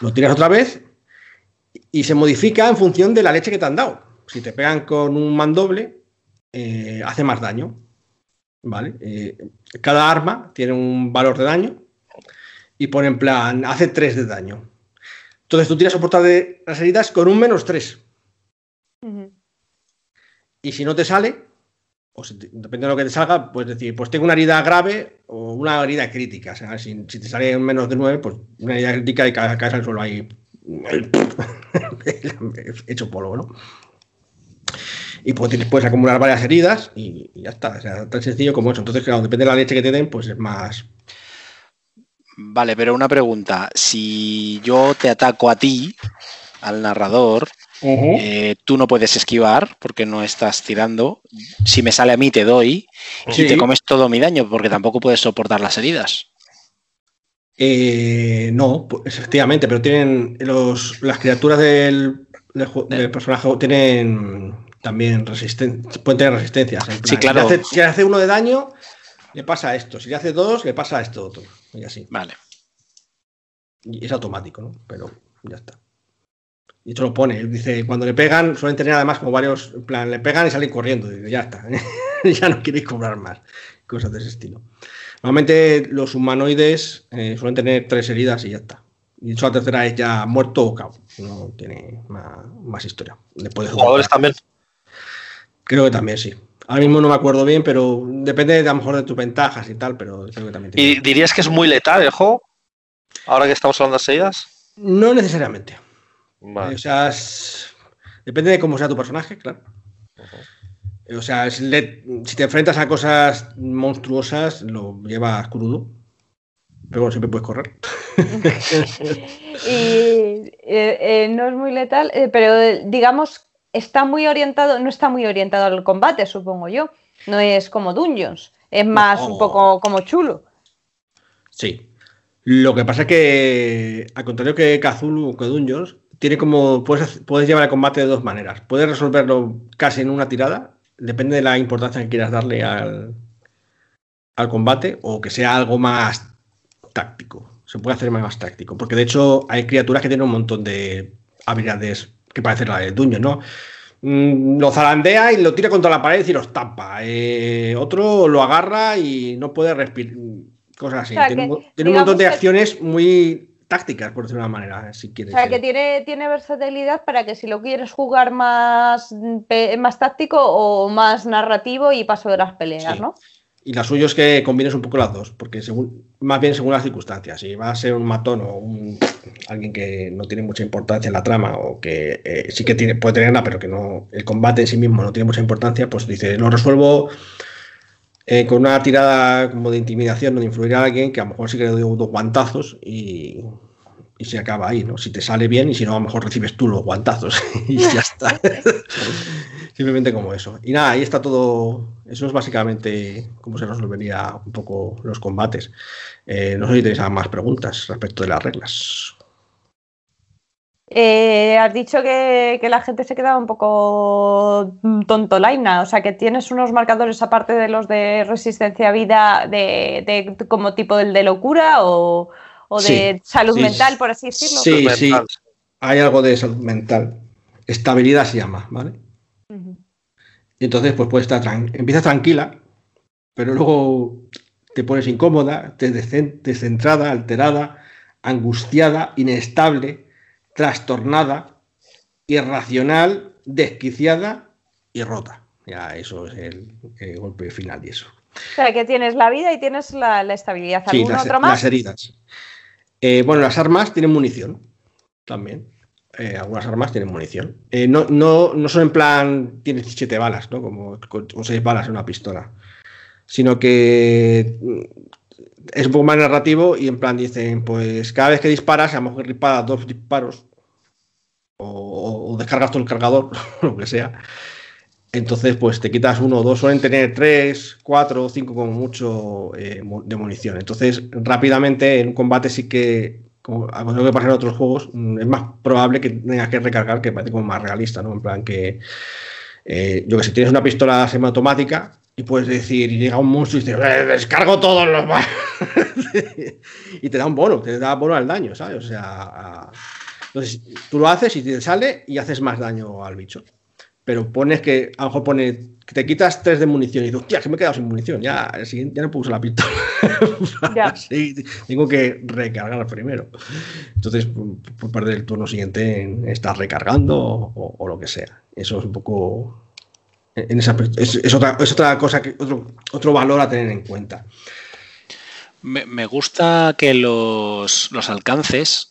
lo tiras otra vez y se modifica en función de la leche que te han dado. Si te pegan con un mandoble, eh, hace más daño. ¿Vale? Eh, cada arma tiene un valor de daño y pone en plan, hace 3 de daño. Entonces tú tiras soportar de las heridas con un menos 3. Ujú. Y si no te sale, o si te- depende de lo que te salga, pues decir, pues tengo una herida grave o una herida crítica. O sea, si, si te sale menos de 9, pues una herida crítica y ca- caes al suelo ahí hecho polvo, ¿no? Y pues puedes acumular varias heridas y, y ya está. O sea, tan sencillo como eso. Entonces, claro, depende de la leche que te den, pues es más. Vale, pero una pregunta. Si yo te ataco a ti, al narrador, eh, tú no puedes esquivar porque no estás tirando. Si me sale a mí, te doy Sí. y te comes todo mi daño porque tampoco puedes soportar las heridas. Eh, no, pues, efectivamente, pero tienen los, las criaturas del, del personaje tienen también resistencia, pueden tener resistencias. plan, Sí, claro. Si le, hace, si le hace uno de daño, le pasa esto. Si le hace dos, le pasa esto otro. Y así. Vale. Y es automático, ¿no? Pero ya está. Y esto lo pone. Dice, cuando le pegan, suelen tener además como varios, en plan, le pegan y salen corriendo. Y dice, ya está. ya no queréis cobrar más. Cosas de ese estilo. Normalmente los humanoides eh, suelen tener tres heridas y ya está. Y hecho la tercera es ya muerto o cabo. No tiene más, más historia. Después de Jugadores soportar. también. Creo que también sí. Ahora mismo no me acuerdo bien, pero depende de, a lo mejor de tus ventajas y tal, pero creo que también tiene. ¿Y dirías que es muy letal el juego? Ahora que estamos hablando de seguidas. No necesariamente. Vale. O sea, es- depende de cómo sea tu personaje, claro. O sea, es le- si te enfrentas a cosas monstruosas, lo llevas crudo. Pero bueno, siempre puedes correr. Y eh, eh, no es muy letal, eh, pero eh, digamos, está muy orientado, no está muy orientado al combate, supongo yo. No es como Dungeons, es más un poco como chulo. Sí. Lo que pasa es que, al contrario que Kazulu o que Dungeons, tiene como. Puedes, puedes llevar el combate de dos maneras. Puedes resolverlo casi en una tirada, depende de la importancia que quieras darle al, al combate, o que sea algo más táctico. Se puede hacer más táctico. Porque de hecho hay criaturas que tienen un montón de habilidades que parecen la de Dungeons, ¿no? mm, lo zarandea y lo tira contra la pared y los tapa. Eh, otro lo agarra y no puede respirar. Cosas así. O sea, tiene, que, un- tiene un montón de acciones muy tácticas, por decirlo de una manera, si quieres. O sea, eh. que tiene, tiene versatilidad para que si lo quieres jugar más, más táctico o más narrativo y paso de las peleas, Sí. ¿no? Y lo suyo es que combines un poco las dos, porque según, más bien según las circunstancias. Si va a ser un matón o un, alguien que no tiene mucha importancia en la trama, o que eh, sí que tiene, puede tenerla, pero que no el combate en sí mismo no tiene mucha importancia, pues dice, lo resuelvo eh, con una tirada como de intimidación o de influir a alguien que a lo mejor sí que le doy dos guantazos y, y se acaba ahí, ¿no? Si te sale bien y si no, a lo mejor recibes tú los guantazos y ya está. Simplemente como eso. Y nada, ahí está todo. Eso es básicamente cómo se resolvería un poco los combates. Eh, no sé si tenéis más preguntas respecto de las reglas. Eh, has dicho que, que la gente se quedaba un poco mm, tontolaina, o sea que tienes unos marcadores aparte de los de resistencia a vida de, de- como tipo del de locura o, o de Sí, salud sí, mental, por así decirlo. Sí, sí. Hay algo de salud mental. Estabilidad se llama, ¿vale? Y entonces, pues puedes estar tran- empiezas tranquila, pero luego te pones incómoda, te descen- descentrada, alterada, angustiada, inestable, trastornada, irracional, desquiciada y rota. Ya eso es el, el golpe final y eso. O sea que tienes la vida y tienes la, la estabilidad. Sí, ¿Algún las, otro más? las heridas. Eh, bueno, las armas tienen munición también. Eh, algunas armas tienen munición. Eh, no, no, no son en plan, tienes siete balas, ¿no? Como con- o seis balas en una pistola. Sino que mm, es un poco más narrativo y en plan dicen, pues cada vez que disparas, a lo mejor disparas dos disparos o, descargas todo el cargador, lo que sea. Entonces, pues te quitas uno o dos, suelen tener tres, cuatro o cinco como mucho eh, de munición. Entonces, rápidamente en un combate sí que, como lo que pasa en otros juegos, mm, es más probable que tengas que recargar, que parece como más realista, ¿no? En plan que, eh, yo que sé, tienes una pistola semiautomática y puedes decir, y llega un monstruo y dices, "Eh, descargo todos los balas". y te da un bono, te da bono al daño, ¿sabes? O sea, entonces tú lo haces y te sale y haces más daño al bicho pero pones que a lo mejor pone que te quitas tres de munición y dices, hostia, que me he quedado sin munición, ya, el siguiente, ya no puedo usar la pistola. Ya. Sí, tengo que recargar primero. Entonces, por, perder el turno siguiente, en estar recargando o, o lo que sea. Eso es un poco. En esa, es, es otra, es otra cosa, que, otro, otro valor a tener en cuenta. Me, me gusta que los, los alcances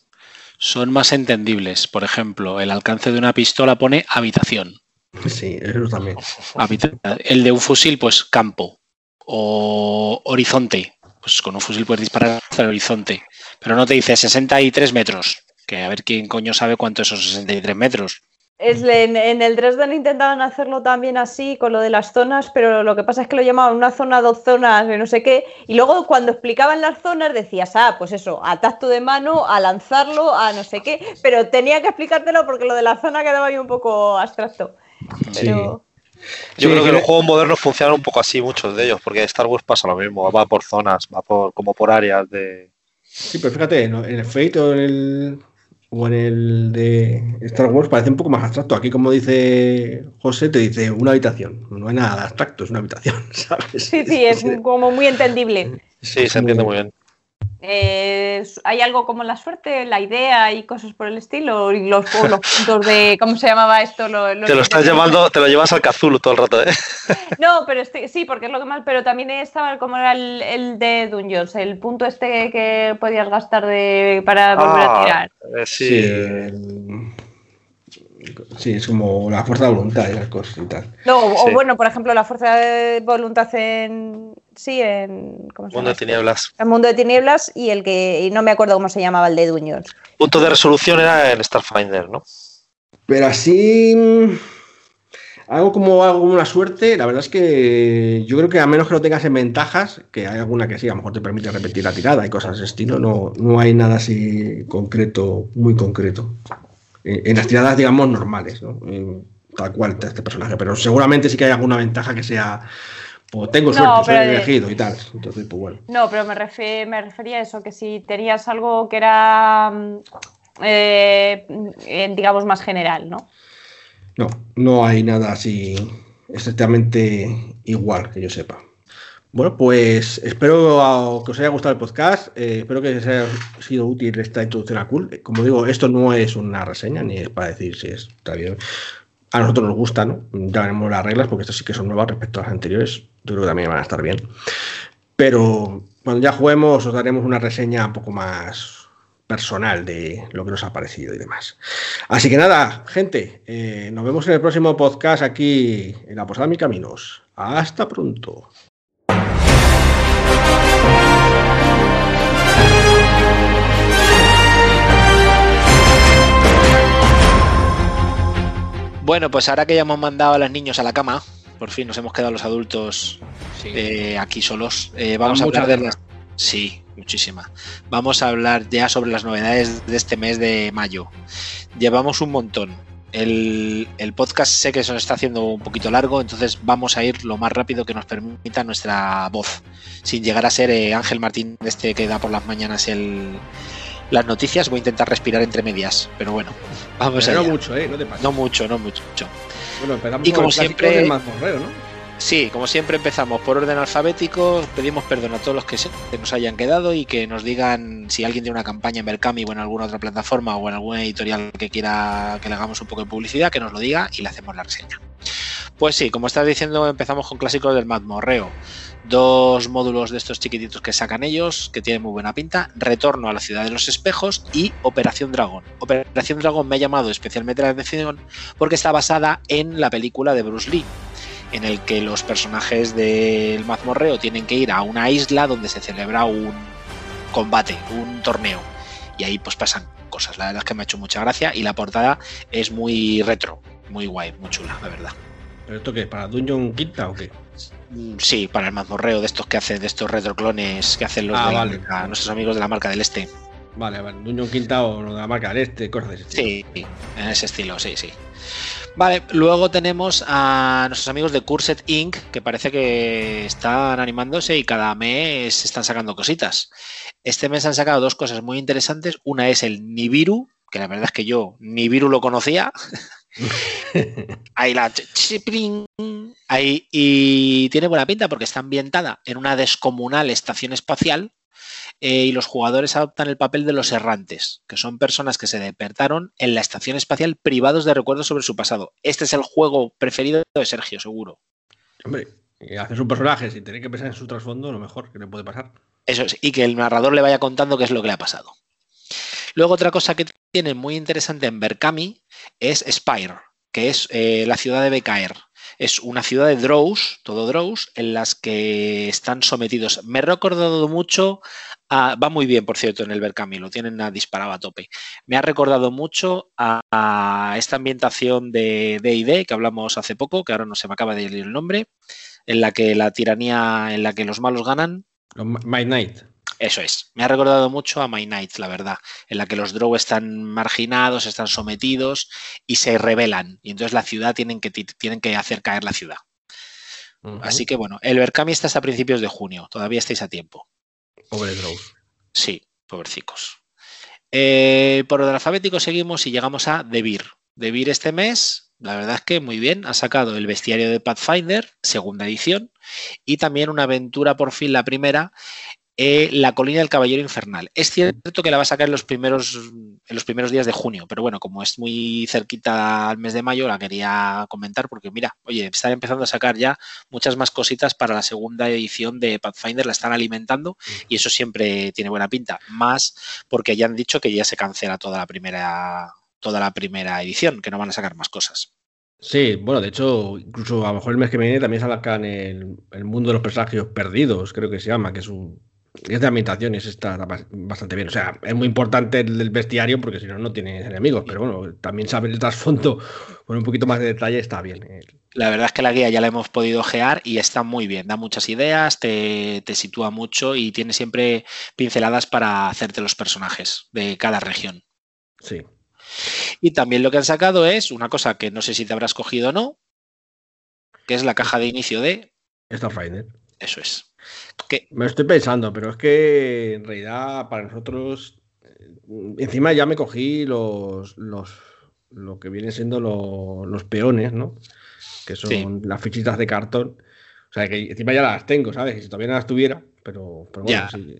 son más entendibles. Por ejemplo, el alcance de una pistola pone habitación. Sí, eso también. El de un fusil, pues campo. O horizonte. Pues con un fusil puedes disparar hacia el horizonte. Pero no te dice 63 metros. Que a ver quién coño sabe cuánto es esos 63 metros. Es, en, en el Dresden intentaban hacerlo también así con lo de las zonas, pero lo que pasa es que lo llamaban una zona, dos zonas, de no sé qué. Y luego cuando explicaban las zonas decías, ah, pues eso, a tacto de mano, a lanzarlo, a no sé qué. Pero tenía que explicártelo porque lo de la zona quedaba ahí un poco abstracto. Pero Yo Sí, creo que los juegos modernos funcionan un poco así, muchos de ellos, porque Star Wars pasa lo mismo, va por zonas, va por como por áreas de. Sí, pero fíjate, en el Fate o en el, o en el de Star Wars parece un poco más abstracto. Aquí, como dice José, te dice una habitación. No hay nada de abstracto, es una habitación, ¿sabes? sí, sí, es como muy entendible. Sí, se entiende muy bien. Eh, ¿Hay algo como la suerte, la idea y cosas por el estilo? Y los, o los puntos de. ¿Cómo se llamaba esto? Los Te lo estás llevando, te lo llevas al Cthulhu todo el rato, ¿eh? No, pero este, sí, porque es lo que más. Pero también estaba como era el, el de Dungeons, el punto este que podías gastar de, para volver a Ah, tirar. eh, sí. Sí, el- sí, es como la fuerza de voluntad y esas cosas y tal. No, o, sí. o bueno, por ejemplo, la fuerza de voluntad en. Sí, en. ¿Cómo se Mundo llama de esto? tinieblas. El mundo de tinieblas y el que. Y no me acuerdo cómo se llamaba el de Dungeons. Punto de resolución era en Starfinder, ¿no? Pero así. mm, Algo como algo como una suerte, la verdad es que yo creo que a menos que lo tengas en ventajas, que hay alguna que sí, a lo mejor te permite repetir la tirada y cosas de ese estilo, no, no hay nada así concreto, muy concreto. Eh, En las tiradas, digamos, normales, ¿no? Eh, Tal cual este personaje, pero seguramente sí que hay alguna ventaja que sea, pues tengo No, suerte, soy pero de- elegido y tal. Entonces, pues bueno. No, pero me, refe- me refería a eso, que si tenías algo que era, mm, eh, digamos, más general, ¿no? No, no hay nada así exactamente igual que yo sepa. Bueno, pues espero que os haya gustado el podcast. eh, espero que os haya sido útil esta introducción a Cool. Como digo, esto no es una reseña ni es para decir si está bien. A nosotros nos gusta, ¿no? Ya veremos las reglas porque estas sí que son nuevas respecto a las anteriores. Yo creo que también van a estar bien. Pero cuando ya juguemos os daremos una reseña un poco más personal de lo que nos ha parecido y demás. Así que nada, gente, eh, nos vemos en el próximo podcast aquí en la Posada Mis Caminos. Hasta pronto. Bueno, pues ahora que ya hemos mandado a los niños a la cama, por fin nos hemos quedado los adultos eh, aquí solos, eh, vamos a hablar de las... Sí, muchísima. Vamos a hablar ya sobre las novedades de este mes de mayo. Llevamos un montón. El, el podcast sé que se nos está haciendo un poquito largo, entonces vamos a ir lo más rápido que nos permita nuestra voz, sin llegar a ser eh, Ángel Martín, este que da por las mañanas el, las noticias. Voy a intentar respirar entre medias, pero bueno, vamos Pero allá. no mucho, ¿eh? No te pases. No mucho, no mucho. Bueno, empezamos Y con como el siempre- del ¿no? Sí, como siempre empezamos por orden alfabético, pedimos perdón a todos los que se nos hayan quedado y que nos digan si alguien tiene una campaña en Berkami o en alguna otra plataforma o en alguna editorial que quiera que le hagamos un poco de publicidad, que nos lo diga y le hacemos la reseña. Pues sí, como estás diciendo, empezamos con clásicos del mazmorreo. Dos módulos de estos chiquititos que sacan ellos, que tienen muy buena pinta. Retorno a la ciudad de los espejos y Operación Dragón. Operación Dragón me ha llamado especialmente la atención porque está basada en la película de Bruce Lee en el que los personajes del mazmorreo tienen que ir a una isla donde se celebra un combate, un torneo. Y ahí pues pasan cosas. La verdad es que me ha hecho mucha gracia y la portada es muy retro, muy guay, muy chula, la verdad. ¿Pero esto qué? ¿Para Dungeon Quinta o qué? Mm, Sí, para el mazmorreo de estos que hacen, de estos retroclones que hacen los Ah, de la vale. marca, nuestros amigos de la marca del este. Vale, vale. Dungeon Quinta o lo de la marca del este, cosas de ese estilo. Sí, en ese estilo, sí, sí. Vale, luego tenemos a nuestros amigos de Curset Inc., que parece que están animándose y cada mes están sacando cositas. Este mes han sacado dos cosas muy interesantes. Una es el Nibiru, que la verdad es que yo Nibiru lo conocía. Ahí la. Ahí, y tiene buena pinta porque está ambientada en una descomunal estación espacial eh, y los jugadores adoptan el papel de los errantes, que son personas que se despertaron en la estación espacial privados de recuerdos sobre su pasado. Este es el juego preferido de Sergio, seguro. Hombre, y haces un personaje sin tener que pensar en su trasfondo, lo mejor que le puede pasar. Eso es, y que el narrador le vaya contando qué es lo que le ha pasado. Luego otra cosa que tiene muy interesante en Berkami es Spire, que es eh, la ciudad de Becaer. Es una ciudad de drows, todo drows, en las que están sometidos. Me he recordado mucho, a- va muy bien, por cierto, en el Berkami, lo tienen a disparado a tope. Me ha recordado mucho a, a esta ambientación de D&D que hablamos hace poco, que ahora no se me acaba de ir el nombre, en la que la tiranía, en la que los malos ganan, My Knight. eso es. Me ha recordado mucho a My Night, la verdad, en la que los Drow están marginados, están sometidos y se rebelan. Y entonces la ciudad tienen que, ti- tienen que hacer caer la ciudad. Así que bueno, el Berkami está hasta principios de junio. Todavía estáis a tiempo. Pobre. Sí, pobrecicos. Eh, por orden alfabético seguimos y llegamos a Debir. Debir este mes, la verdad es que muy bien, ha sacado el bestiario de Pathfinder, segunda edición, y también una aventura por fin, la primera, eh, La colina del caballero infernal. Es cierto que la va a sacar en los primeros en los primeros días de junio, pero bueno, como es muy cerquita al mes de mayo, la quería comentar porque mira, oye, están empezando a sacar ya muchas más cositas para la segunda edición de Pathfinder, la están alimentando y eso siempre tiene buena pinta, más porque ya han dicho que ya se cancela toda la primera toda la primera edición, que no van a sacar más cosas. Sí, bueno, de hecho, incluso a lo mejor el mes que viene también sacan el, el mundo de los personajes perdidos, creo que se llama, que es un. Es de ese está bas- bastante bien. O sea, es muy importante el, el bestiario porque si no, no tienes enemigos. Pero bueno, también saber el trasfondo con un poquito más de detalle está bien. eh. La verdad es que la guía ya la hemos podido gear y está muy bien, da muchas ideas, te, te sitúa mucho y tiene siempre pinceladas para hacerte los personajes de cada región. Sí. Y también lo que han sacado es una cosa que no sé si te habrás cogido o no, que es la caja de inicio de... Starfinder. Eso es. Que, Me estoy pensando, pero es que en realidad para nosotros. eh, Encima ya me cogí los. los lo que vienen siendo los peones, ¿no? Que son las fichitas de cartón. O sea, que encima ya las tengo, ¿sabes? Y si todavía no las tuviera, pero, bueno, sí.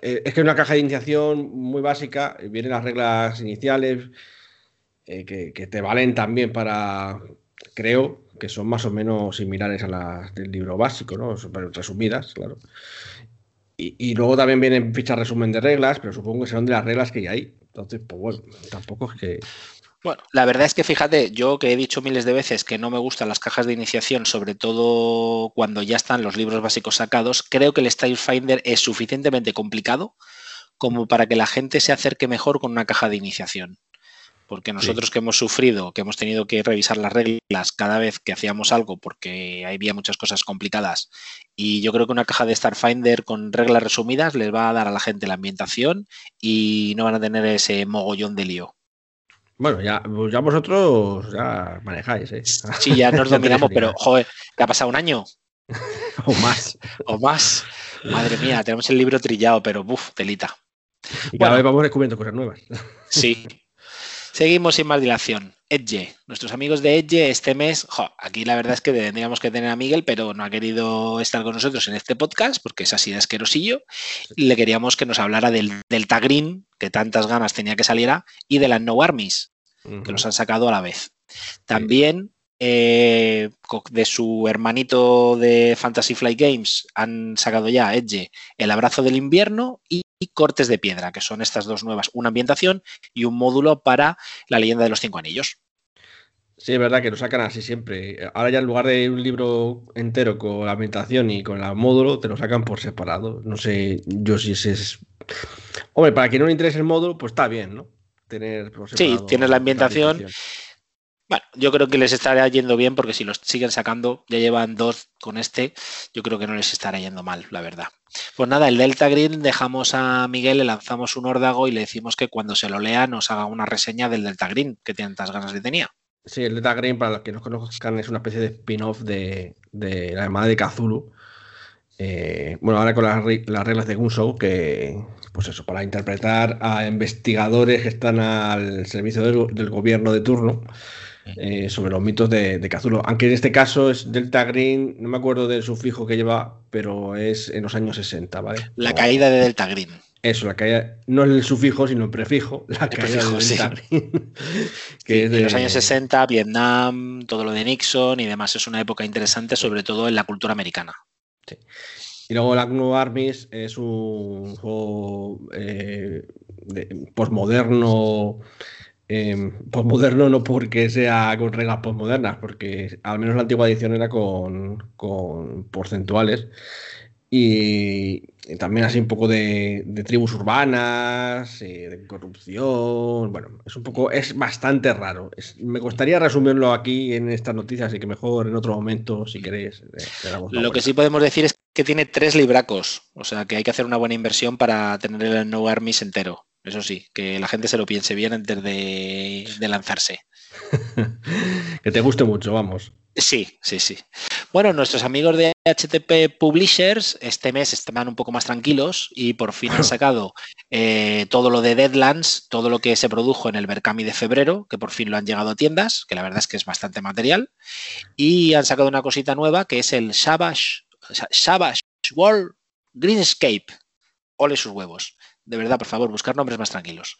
Eh, es que es una caja de iniciación muy básica, vienen las reglas iniciales, eh, que, te valen también para, creo, que son más o menos similares a las del libro básico, ¿no? resumidas, claro. Y, luego también vienen fichas resumen de reglas, pero supongo que serán de las reglas que hay. Entonces, pues bueno, tampoco es que. Bueno, la verdad es que fíjate, yo que he dicho miles de veces que no me gustan las cajas de iniciación, sobre todo cuando ya están los libros básicos sacados, creo que el Style Finder es suficientemente complicado como para que la gente se acerque mejor con una caja de iniciación porque nosotros que hemos sufrido, que hemos tenido que revisar las reglas cada vez que hacíamos algo, porque había muchas cosas complicadas, y yo creo que una caja de Starfinder con reglas resumidas les va a dar a la gente la ambientación y no van a tener ese mogollón de lío. Bueno, ya, pues ya vosotros ya manejáis, ¿eh? Sí, ya nos dominamos, pero joder, ¿qué ha pasado un año? o más. o más. Madre mía, tenemos el libro trillado, pero buf, telita. Y cada vez vamos descubriendo cosas nuevas. Sí, Seguimos sin más dilación. Edge. Nuestros amigos de Edge este mes, aquí la verdad es que tendríamos que tener a Miguel, pero no ha querido estar con nosotros en este podcast porque es así de asquerosillo. Y le queríamos que nos hablara del Delta Green, que tantas ganas tenía que saliera, y de las No Armies, que los han sacado a la vez. También eh, de su hermanito de Fantasy Flight Games han sacado ya Edge, El Abrazo del Invierno y Cortes de Piedra, que son estas dos nuevas, una ambientación y un módulo para la leyenda de los cinco anillos. Sí, es verdad que lo sacan así siempre. Ahora ya en lugar de un libro entero con la ambientación y con el módulo, te lo sacan por separado. No sé yo si ese es... Hombre, para quien no le interese el módulo, pues está bien, ¿no? Tener Sí, tienes la ambientación bueno, yo creo que les estará yendo bien porque si los siguen sacando, ya llevan dos con este, yo creo que no les estará yendo mal, la verdad. Pues nada, el Delta Green dejamos a Miguel, le lanzamos un órdago y le decimos que cuando se lo lea nos haga una reseña del Delta Green, que tantas ganas de tenía. Sí, el Delta Green, para los que no conozcan, es una especie de spin-off de, la Armada de Cthulhu. Eh, bueno, ahora con las, reglas de Gunshow, que, pues eso, para interpretar a investigadores que están al servicio del gobierno de turno eh, sobre los mitos de, de Aunque en este caso es Delta Green, no me acuerdo del sufijo que lleva, pero es en los años 60, ¿vale? La caída de Delta Green. Eso, la caída, no el sufijo, sino el prefijo, la caída de Delta Green. que es de... los años 60, Vietnam, todo lo de Nixon y demás. Es una época interesante, sobre todo en la cultura americana. Sí. Y luego la New Armies es un juego eh, postmoderno eh, postmoderno no porque sea con reglas postmodernas, porque al menos la antigua edición era con, porcentuales. Y, también así un poco de, tribus urbanas, eh, de corrupción. Bueno, es un poco, es bastante raro. me gustaría resumirlo aquí en estas noticias, así que mejor en otro momento, si queréis. Lo que sí podemos decir es que tiene tres libracos, o sea que hay que hacer una buena inversión para tener el No Armies entero. Eso sí, que la gente se lo piense bien antes de, lanzarse. que te guste mucho, vamos. Sí, sí, sí. Bueno, nuestros amigos de HTP Publishers este mes están un poco más tranquilos y por fin han sacado eh, todo lo de Deadlands, todo lo que se produjo en el Berkami de febrero, que por fin lo han llegado a tiendas, que la verdad es que es bastante material. Y han sacado una cosita nueva que es el Savage, Savage World Greenscape. Ole sus huevos de verdad, por favor, buscar nombres más tranquilos.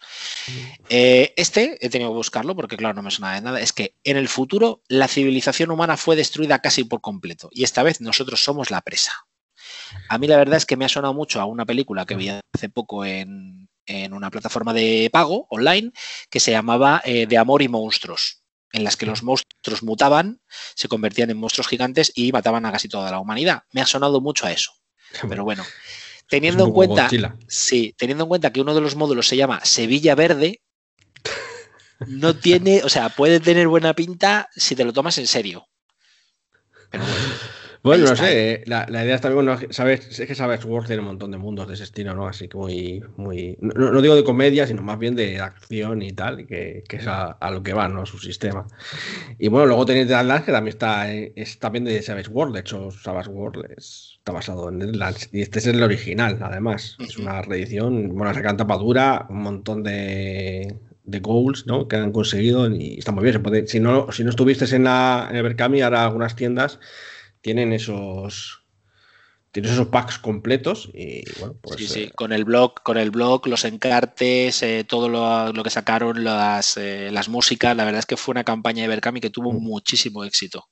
Eh, este, he tenido que buscarlo porque, claro, no me suena de nada, es que en el futuro la civilización humana fue destruida casi por completo y esta vez nosotros somos la presa. A mí la verdad es que me ha sonado mucho a una película que vi hace poco en, una plataforma de pago online que se llamaba eh, De Amor y Monstruos en las que los monstruos mutaban, se convertían en monstruos gigantes y mataban a casi toda la humanidad. Me ha sonado mucho a eso. Pero bueno, Teniendo en cuenta, sí, teniendo en cuenta que uno de los módulos se llama Sevilla Verde, no tiene, o sea, puede tener buena pinta si te lo tomas en serio. Pero bueno. Bueno, no sé, ¿eh? la, idea está bien, sabes, es que sabes Wars tiene un montón de mundos de ese estilo, ¿no? Así que muy, muy, no, digo de comedia, sino más bien de acción y tal, que, que es a, lo que va, ¿no? Su sistema. Y bueno, luego tenéis Deadlands, que también está, eh, es también de Savage World, de hecho, Savage World está basado en Deadlands, y este es el original, además, es una reedición, bueno, sacan tapadura, un montón de, de goals ¿no? que han conseguido y está muy bien. Se puede, si, no, si no estuviste en, la, en el Berkami, ahora algunas tiendas tienen esos tienes esos packs completos y bueno, pues, sí, sí, eh, con el blog, con el blog, los encartes, eh, todo lo, que sacaron, las, eh, las músicas, la verdad es que fue una campaña de Berkami que tuvo mm. muchísimo éxito.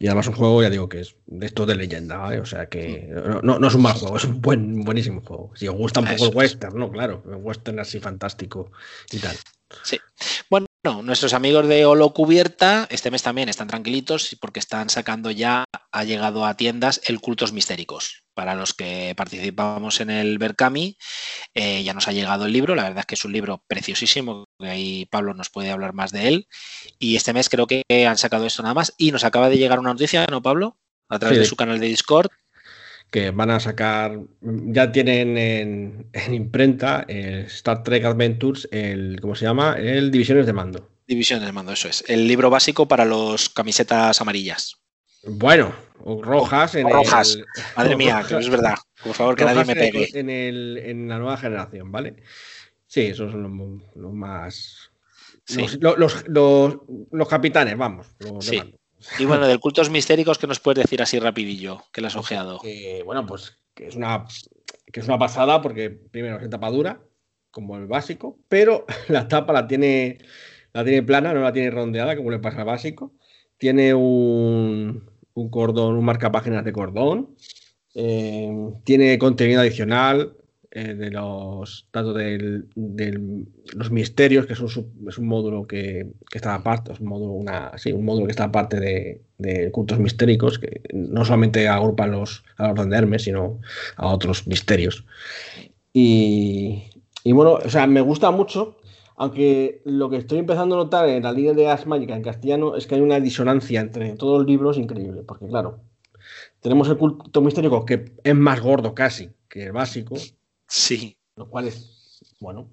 Y además un juego, ya digo, que es de esto de leyenda, ¿vale? O sea que no, no, es un mal juego, es un buen, buenísimo juego. Si os gusta un poco el western, ¿no? Claro, el western así fantástico y tal. Sí. Bueno, nuestros amigos de Holo Cubierta este mes también están tranquilitos porque están sacando ya, ha llegado a tiendas el Cultos Mistéricos. Para los que participamos en el Berkami, eh, ya nos ha llegado el libro. La verdad es que es un libro preciosísimo, que ahí Pablo nos puede hablar más de él. Y este mes creo que han sacado esto nada más. Y nos acaba de llegar una noticia, ¿no, Pablo? A través de su canal de Discord, que van a sacar, ya tienen en, imprenta el Star Trek Adventures, el, ¿cómo se llama? El Divisiones de Mando. Divisiones de Mando, eso es. El libro básico para los camisetas amarillas. Bueno, o rojas. en rojas. Madre mía, que es verdad. Por favor, que nadie me pegue. En, el, en, la nueva generación, ¿vale? Sí, esos son los, más... Los, los, capitanes, vamos. sí. Y bueno, del cultos mistéricos, ¿qué nos puedes decir así rapidillo? Que le has ojeado. bueno, pues que es una que es una pasada porque primero es tapa dura, como el básico, pero la tapa la tiene, la tiene plana, no la tiene rondeada, como le pasa al básico. Tiene un, un cordón, un marcapáginas de cordón. Eh, tiene contenido adicional, eh, de los datos de los misterios, que es un, es un módulo que, está aparte, es un módulo, una, sí, un módulo que está aparte de, de, cultos mistéricos, que no solamente agrupa los, a los de Hermes, sino a otros misterios. Y, y, bueno, o sea, me gusta mucho, aunque lo que estoy empezando a notar en la línea de As en castellano es que hay una disonancia entre todos los libros increíble, porque claro, tenemos el culto mistérico que es más gordo casi que el básico, Sí. Lo cual es, bueno.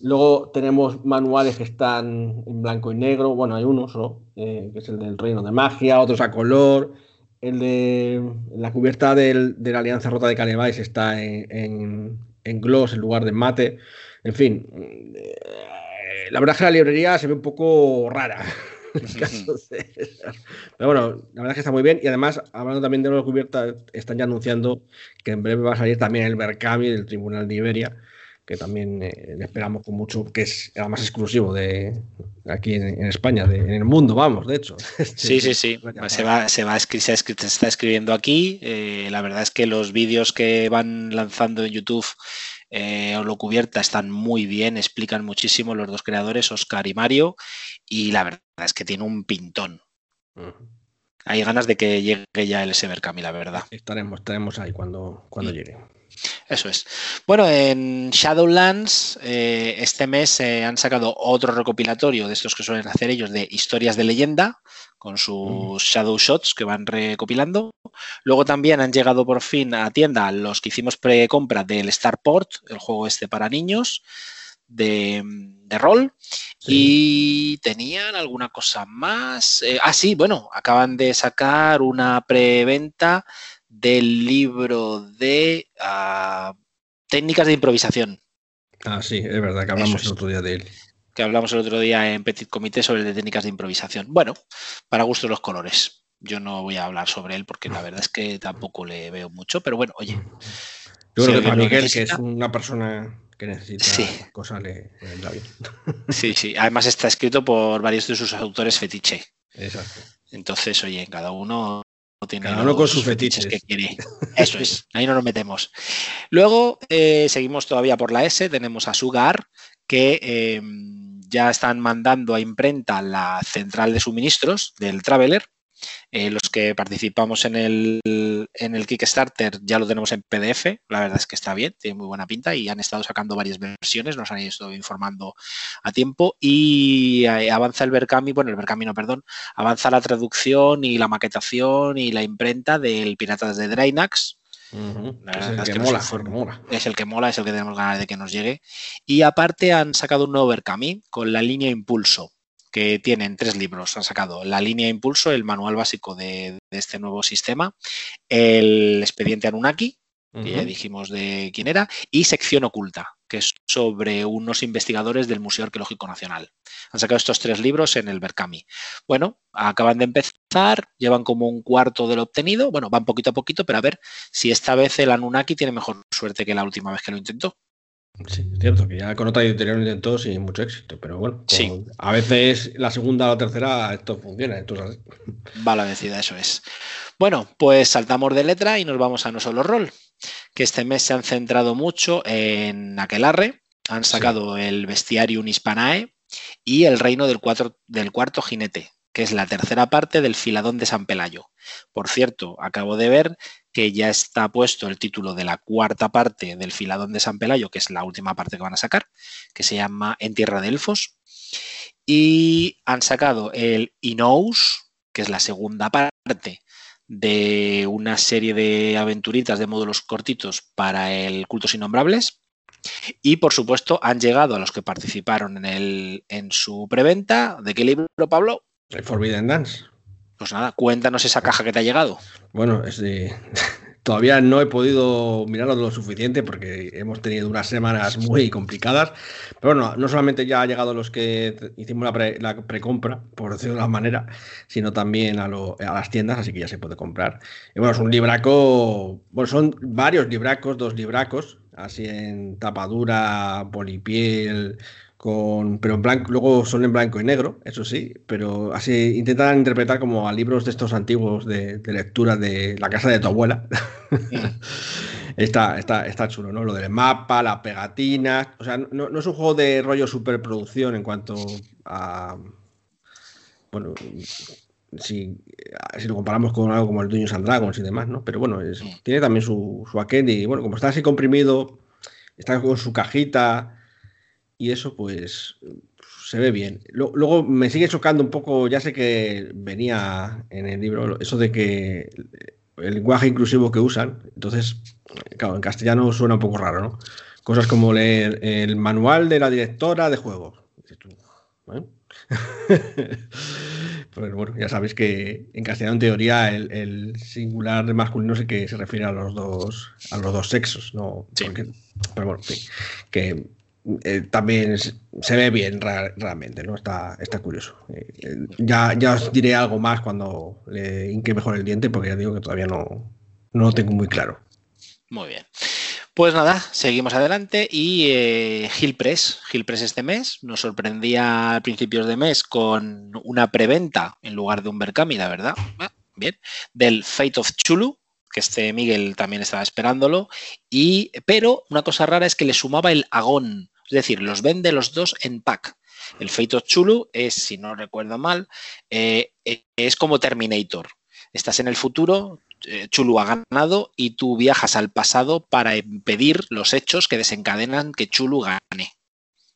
Luego tenemos manuales que están en blanco y negro. Bueno, hay uno eh, que es el del Reino de Magia, otros a color. El de la cubierta de la Alianza Rota de Canevais está en, gloss en lugar de mate. En fin, eh, la verdad es que la librería se ve un poco rara. Pero bueno, la verdad es que está muy bien. Y además, hablando también de la cubierta, están ya anunciando que en breve va a salir también el Berkami del Tribunal de Iberia, que también eh, le esperamos con mucho, que es además exclusivo de aquí en, España, en el mundo, vamos, de hecho. Sí, sí, sí. Se, va, se, va, se, está escribiendo aquí. Eh, la verdad es que los vídeos que van lanzando en YouTube eh, o lo cubierta están muy bien, explican muchísimo los dos creadores, Oscar y Mario, y la verdad es que tiene un pintón. Hay ganas de que llegue ya el Severcami, la verdad. Estaremos, estaremos ahí cuando, cuando mm. llegue. Eso es. Bueno, en Shadowlands eh, este mes han sacado otro recopilatorio de estos que suelen hacer ellos de historias de leyenda con sus Shadow Shots que van recopilando. Luego también han llegado por fin a tienda los que hicimos pre-compra del Starport, el juego este para niños de, rol. Y tenían alguna cosa más. Eh, ah, sí, bueno, acaban de sacar una preventa del libro de ah, técnicas de improvisación. Ah, sí, es verdad que hablamos el otro día de él que hablamos el otro día en Petit Comité sobre de técnicas de improvisación. Bueno, para gusto los colores. Yo no voy a hablar sobre él porque la verdad es que tampoco le veo mucho, pero bueno, oye. Yo creo que para Miguel, que es una persona que necesita cosas, le, le bien. Sí, sí. Además está escrito por varios de sus autores fetiche. Exacto. Entonces, oye, cada uno tiene cada uno con sus fetiches. que quiere. Eso es, ahí no nos metemos. Luego, eh, seguimos todavía por la S, tenemos a Sugar, que em, ya están mandando a imprenta la central de suministros del Traveler. Eh, los que participamos en el, en el Kickstarter ya lo tenemos en PDF, la verdad es que está bien, tiene muy buena pinta y han estado sacando varias versiones, nos han estado informando a tiempo y eh, avanza el Berkami, bueno, el Berkami no, perdón, avanza la traducción y la maquetación y la imprenta del Piratas de Drainax, es el que, mola, es el que mola, es el que tenemos ganas de que nos llegue. Y aparte han sacado un nuevo Berkami con la línea Impulso, que tienen tres libros. Han sacado la línea Impulso, el manual básico de, este nuevo sistema, el expediente Anunnaki, que ya dijimos de quién era, y Sección Oculta, que es sobre unos investigadores del Museo Arqueológico Nacional. Han sacado estos tres libros en el Berkami. Bueno, acaban de empezar, llevan como un cuarto de lo obtenido, bueno, van poquito a poquito, pero a ver si esta vez el Anunnaki tiene mejor suerte que la última vez que lo intentó. Sí, es cierto, que ya con otra editorial lo intentó sin mucho éxito, pero bueno, Sí. a veces la segunda o la tercera esto funciona, esto es así. Va la vencida, eso es. Bueno, pues saltamos de letra y nos vamos a no solo rol, que este mes se han centrado mucho en Aquelarre, han sacado el Bestiarium Hispanae y el Reino del, cuatro- del Cuarto Jinete, que es la tercera parte del Filadón de San Pelayo. Por cierto, acabo de ver que ya está puesto el título de la cuarta parte del Filadón de San Pelayo, que es la última parte que van a sacar, que se llama En Tierra de Elfos. Y han sacado el Inous, que es la segunda parte de una serie de aventuritas de módulos cortitos para el Cultos Innombrables. Y por supuesto han llegado a los que participaron en, el, en su preventa. ¿De qué libro, Pablo? El Forbidden Dance. Pues nada, cuéntanos esa caja que te ha llegado. Bueno, es de- todavía no he podido mirarlo lo suficiente porque hemos tenido unas semanas muy complicadas. Pero bueno, no solamente ya ha llegado los que hicimos la, pre- precompra, por decirlo de alguna manera, sino también a, a las tiendas, así que ya se puede comprar. Y bueno, es un libraco, bueno, son varios libracos, dos libracos, así en tapadura, polipiel, con, pero en blanco, luego son en blanco y negro, eso sí, pero así intentan interpretar como a libros de estos antiguos de, de lectura de la casa de tu abuela. está, está, está chulo, ¿no? Lo del mapa, las pegatinas. O sea, no, no es un juego de rollo superproducción en cuanto a. Bueno, si, si lo comparamos con algo como el Dungeons and Dragons y demás, ¿no? Pero bueno, es- tiene también su, su aquel y bueno, como está así comprimido, está con su cajita y eso pues se ve bien. Luego me sigue chocando un poco, ya sé que venía en el libro eso de que el lenguaje inclusivo que usan, entonces, claro, en castellano suena un poco raro, ¿no? Cosas como leer el manual de la directora de juegos. ¿eh? Pues bueno, ya sabéis que en castellano en teoría el, el singular de masculino sí que se refiere a los dos, a los dos sexos, ¿no? Sí. Porque- pero bueno, en fin, que eh, también se ve bien realmente, ¿no? Está, está curioso. Eh, eh, ya, ya os diré algo más cuando le hinque mejor el diente, porque ya digo que todavía no, no lo tengo muy claro. Muy bien. Pues nada, seguimos adelante y eh, Gil Press, Gil Press este mes nos sorprendía a principios de mes con una preventa en lugar de un Berkami, la verdad. Ah, Bien, del Fate of Chulu, que este Miguel también estaba esperándolo, y pero una cosa rara es que le sumaba el Agón, es decir, los vende los dos en pack. El Fate of Chulu es, si no recuerdo mal, eh, eh, es como Terminator. Estás en el futuro, eh, Chulu ha ganado y tú viajas al pasado para impedir los hechos que desencadenan que Chulu gane.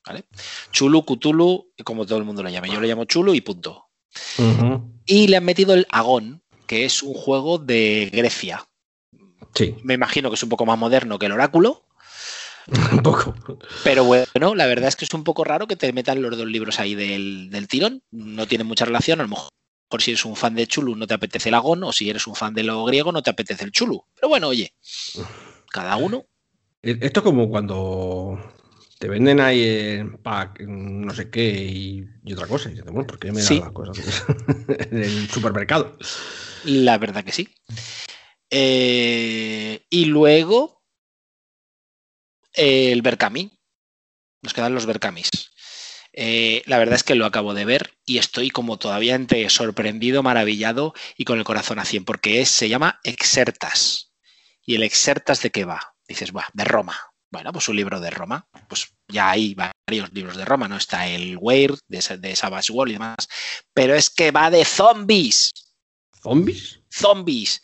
¿Vale? Chulu, Cthulhu, como todo el mundo lo llame. Yo lo llamo Chulu y punto. Y le han metido el Agón, que es un juego de Grecia. Sí, Me imagino que es un poco más moderno que el Oráculo, un poco. pero bueno, la verdad es que es un poco raro que te metan los dos libros ahí del, del tirón. No tiene mucha relación, a lo mejor si eres un fan de Chulu no te apetece el Agón, o si eres un fan de lo griego no te apetece el Chulu. Pero bueno, oye, cada uno. E- Esto es como cuando te venden ahí en pack no sé qué y, y otra cosa. Y dices, bueno, ¿por qué me dan Sí. las cosas en el supermercado? La verdad que sí. Eh, y luego eh, el Berkami. Nos quedan los Berkamis. Eh, la verdad es que lo acabo de ver y estoy como todavía entre sorprendido, maravillado y con el corazón a 100, porque es, se llama Exertas. ¿Y el Exertas de qué va? Dices, va, de Roma. Bueno, pues un libro de Roma. Pues ya hay varios libros de Roma, ¿no? Está el Weir de, de Savage Wall y demás. Pero es que va de zombies ¿Zombies? zombies.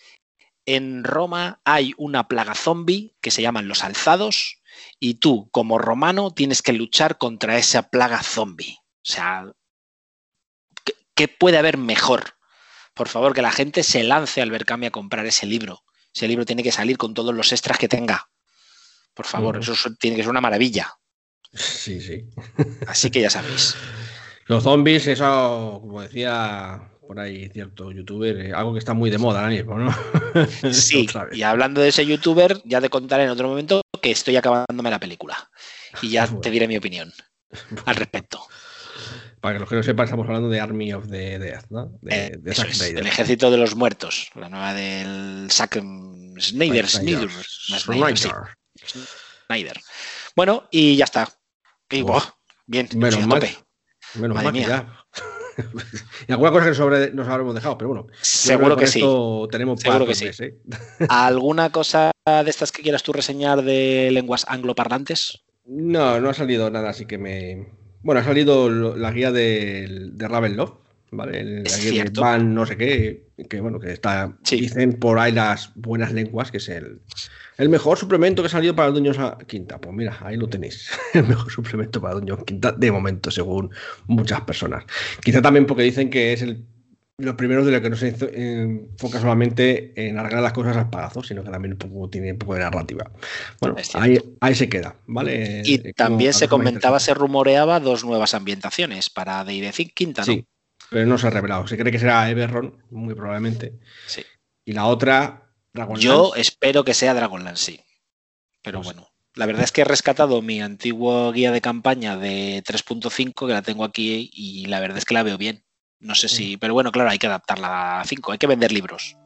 En Roma hay una plaga zombie que se llaman los alzados y tú, como romano, tienes que luchar contra esa plaga zombie. O sea, ¿qué, qué puede haber mejor? Por favor, que la gente se lance al Berkami a comprar ese libro. Ese libro tiene que salir con todos los extras que tenga. Por favor, eso es- tiene que ser una maravilla. Sí, sí. Así que ya sabéis. Los zombies, eso, como decía por ahí cierto youtuber, eh, algo que está muy de moda ahora mismo, ¿no? Sí, y hablando de ese youtuber, ya te contaré en otro momento que estoy acabándome la película. Y ya Bueno. te diré mi opinión al respecto. Para que los que no sepan, estamos hablando de Army of the Death, ¿no? De, Eh, de eso Zack es, Snyder. el ejército de los muertos, la nueva del Zack Snyder, Snyder, Snyder. Snyder, sí, Snyder. Snyder. Bueno, y ya está. Y, buah, bien, Menos mal. tope. Menos Madre mal que mía. ya. y alguna cosa que sobre, nos habremos dejado, pero bueno. Seguro que sí. Tenemos Seguro que sí. ¿eh? ¿Alguna cosa de estas que quieras tú reseñar de lenguas angloparlantes? No, no ha salido nada, así que me. Bueno, ha salido la guía de, de Ravenloft, ¿vale? El- Es la guía cierto. de Van, no sé qué, que bueno, que está. Sí. Dicen por ahí las buenas lenguas, que es el, el mejor suplemento que ha salido para Dungeons a Quinta. Pues mira, ahí lo tenéis. El mejor suplemento para Dungeons Quinta de momento, según muchas personas. Quizá también porque dicen que es el. Lo primero de lo que no se eh, enfoca solamente en arreglar las cosas al pagazo, sino que también un poco, tiene un poco de narrativa. Bueno, ahí, ahí se queda, ¿vale? Y como también se comentaba, se rumoreaba dos nuevas ambientaciones para D&D Quinta, ¿no? Sí, pero no se ha revelado. Se cree que será Everron, muy probablemente. Sí. Y la otra, Dragonlance. Yo espero que sea Dragonlance, sí. Pero Pues- bueno, la verdad es que he rescatado mi antiguo guía de campaña de 3.5, que la tengo aquí, y la verdad es que la veo bien. No sé si, pero bueno, claro, hay que adaptarla a 5, hay que vender libros.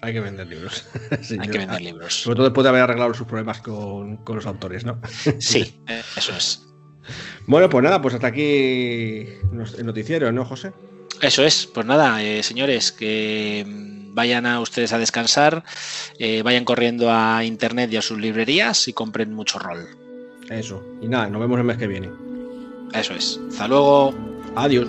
Hay que vender libros. Sí, Hay que vender libros. Sobre todo después de haber arreglado sus problemas con, con los autores, ¿no? Sí, eso es. Bueno, pues nada, pues hasta aquí el noticiero, ¿no, José? Eso es, pues nada, eh, señores, que mm, vayan a ustedes a descansar, eh, vayan corriendo a internet y a sus librerías y compren mucho rol. Eso. Y nada, nos vemos el mes que viene. Eso es. Hasta luego. Adiós.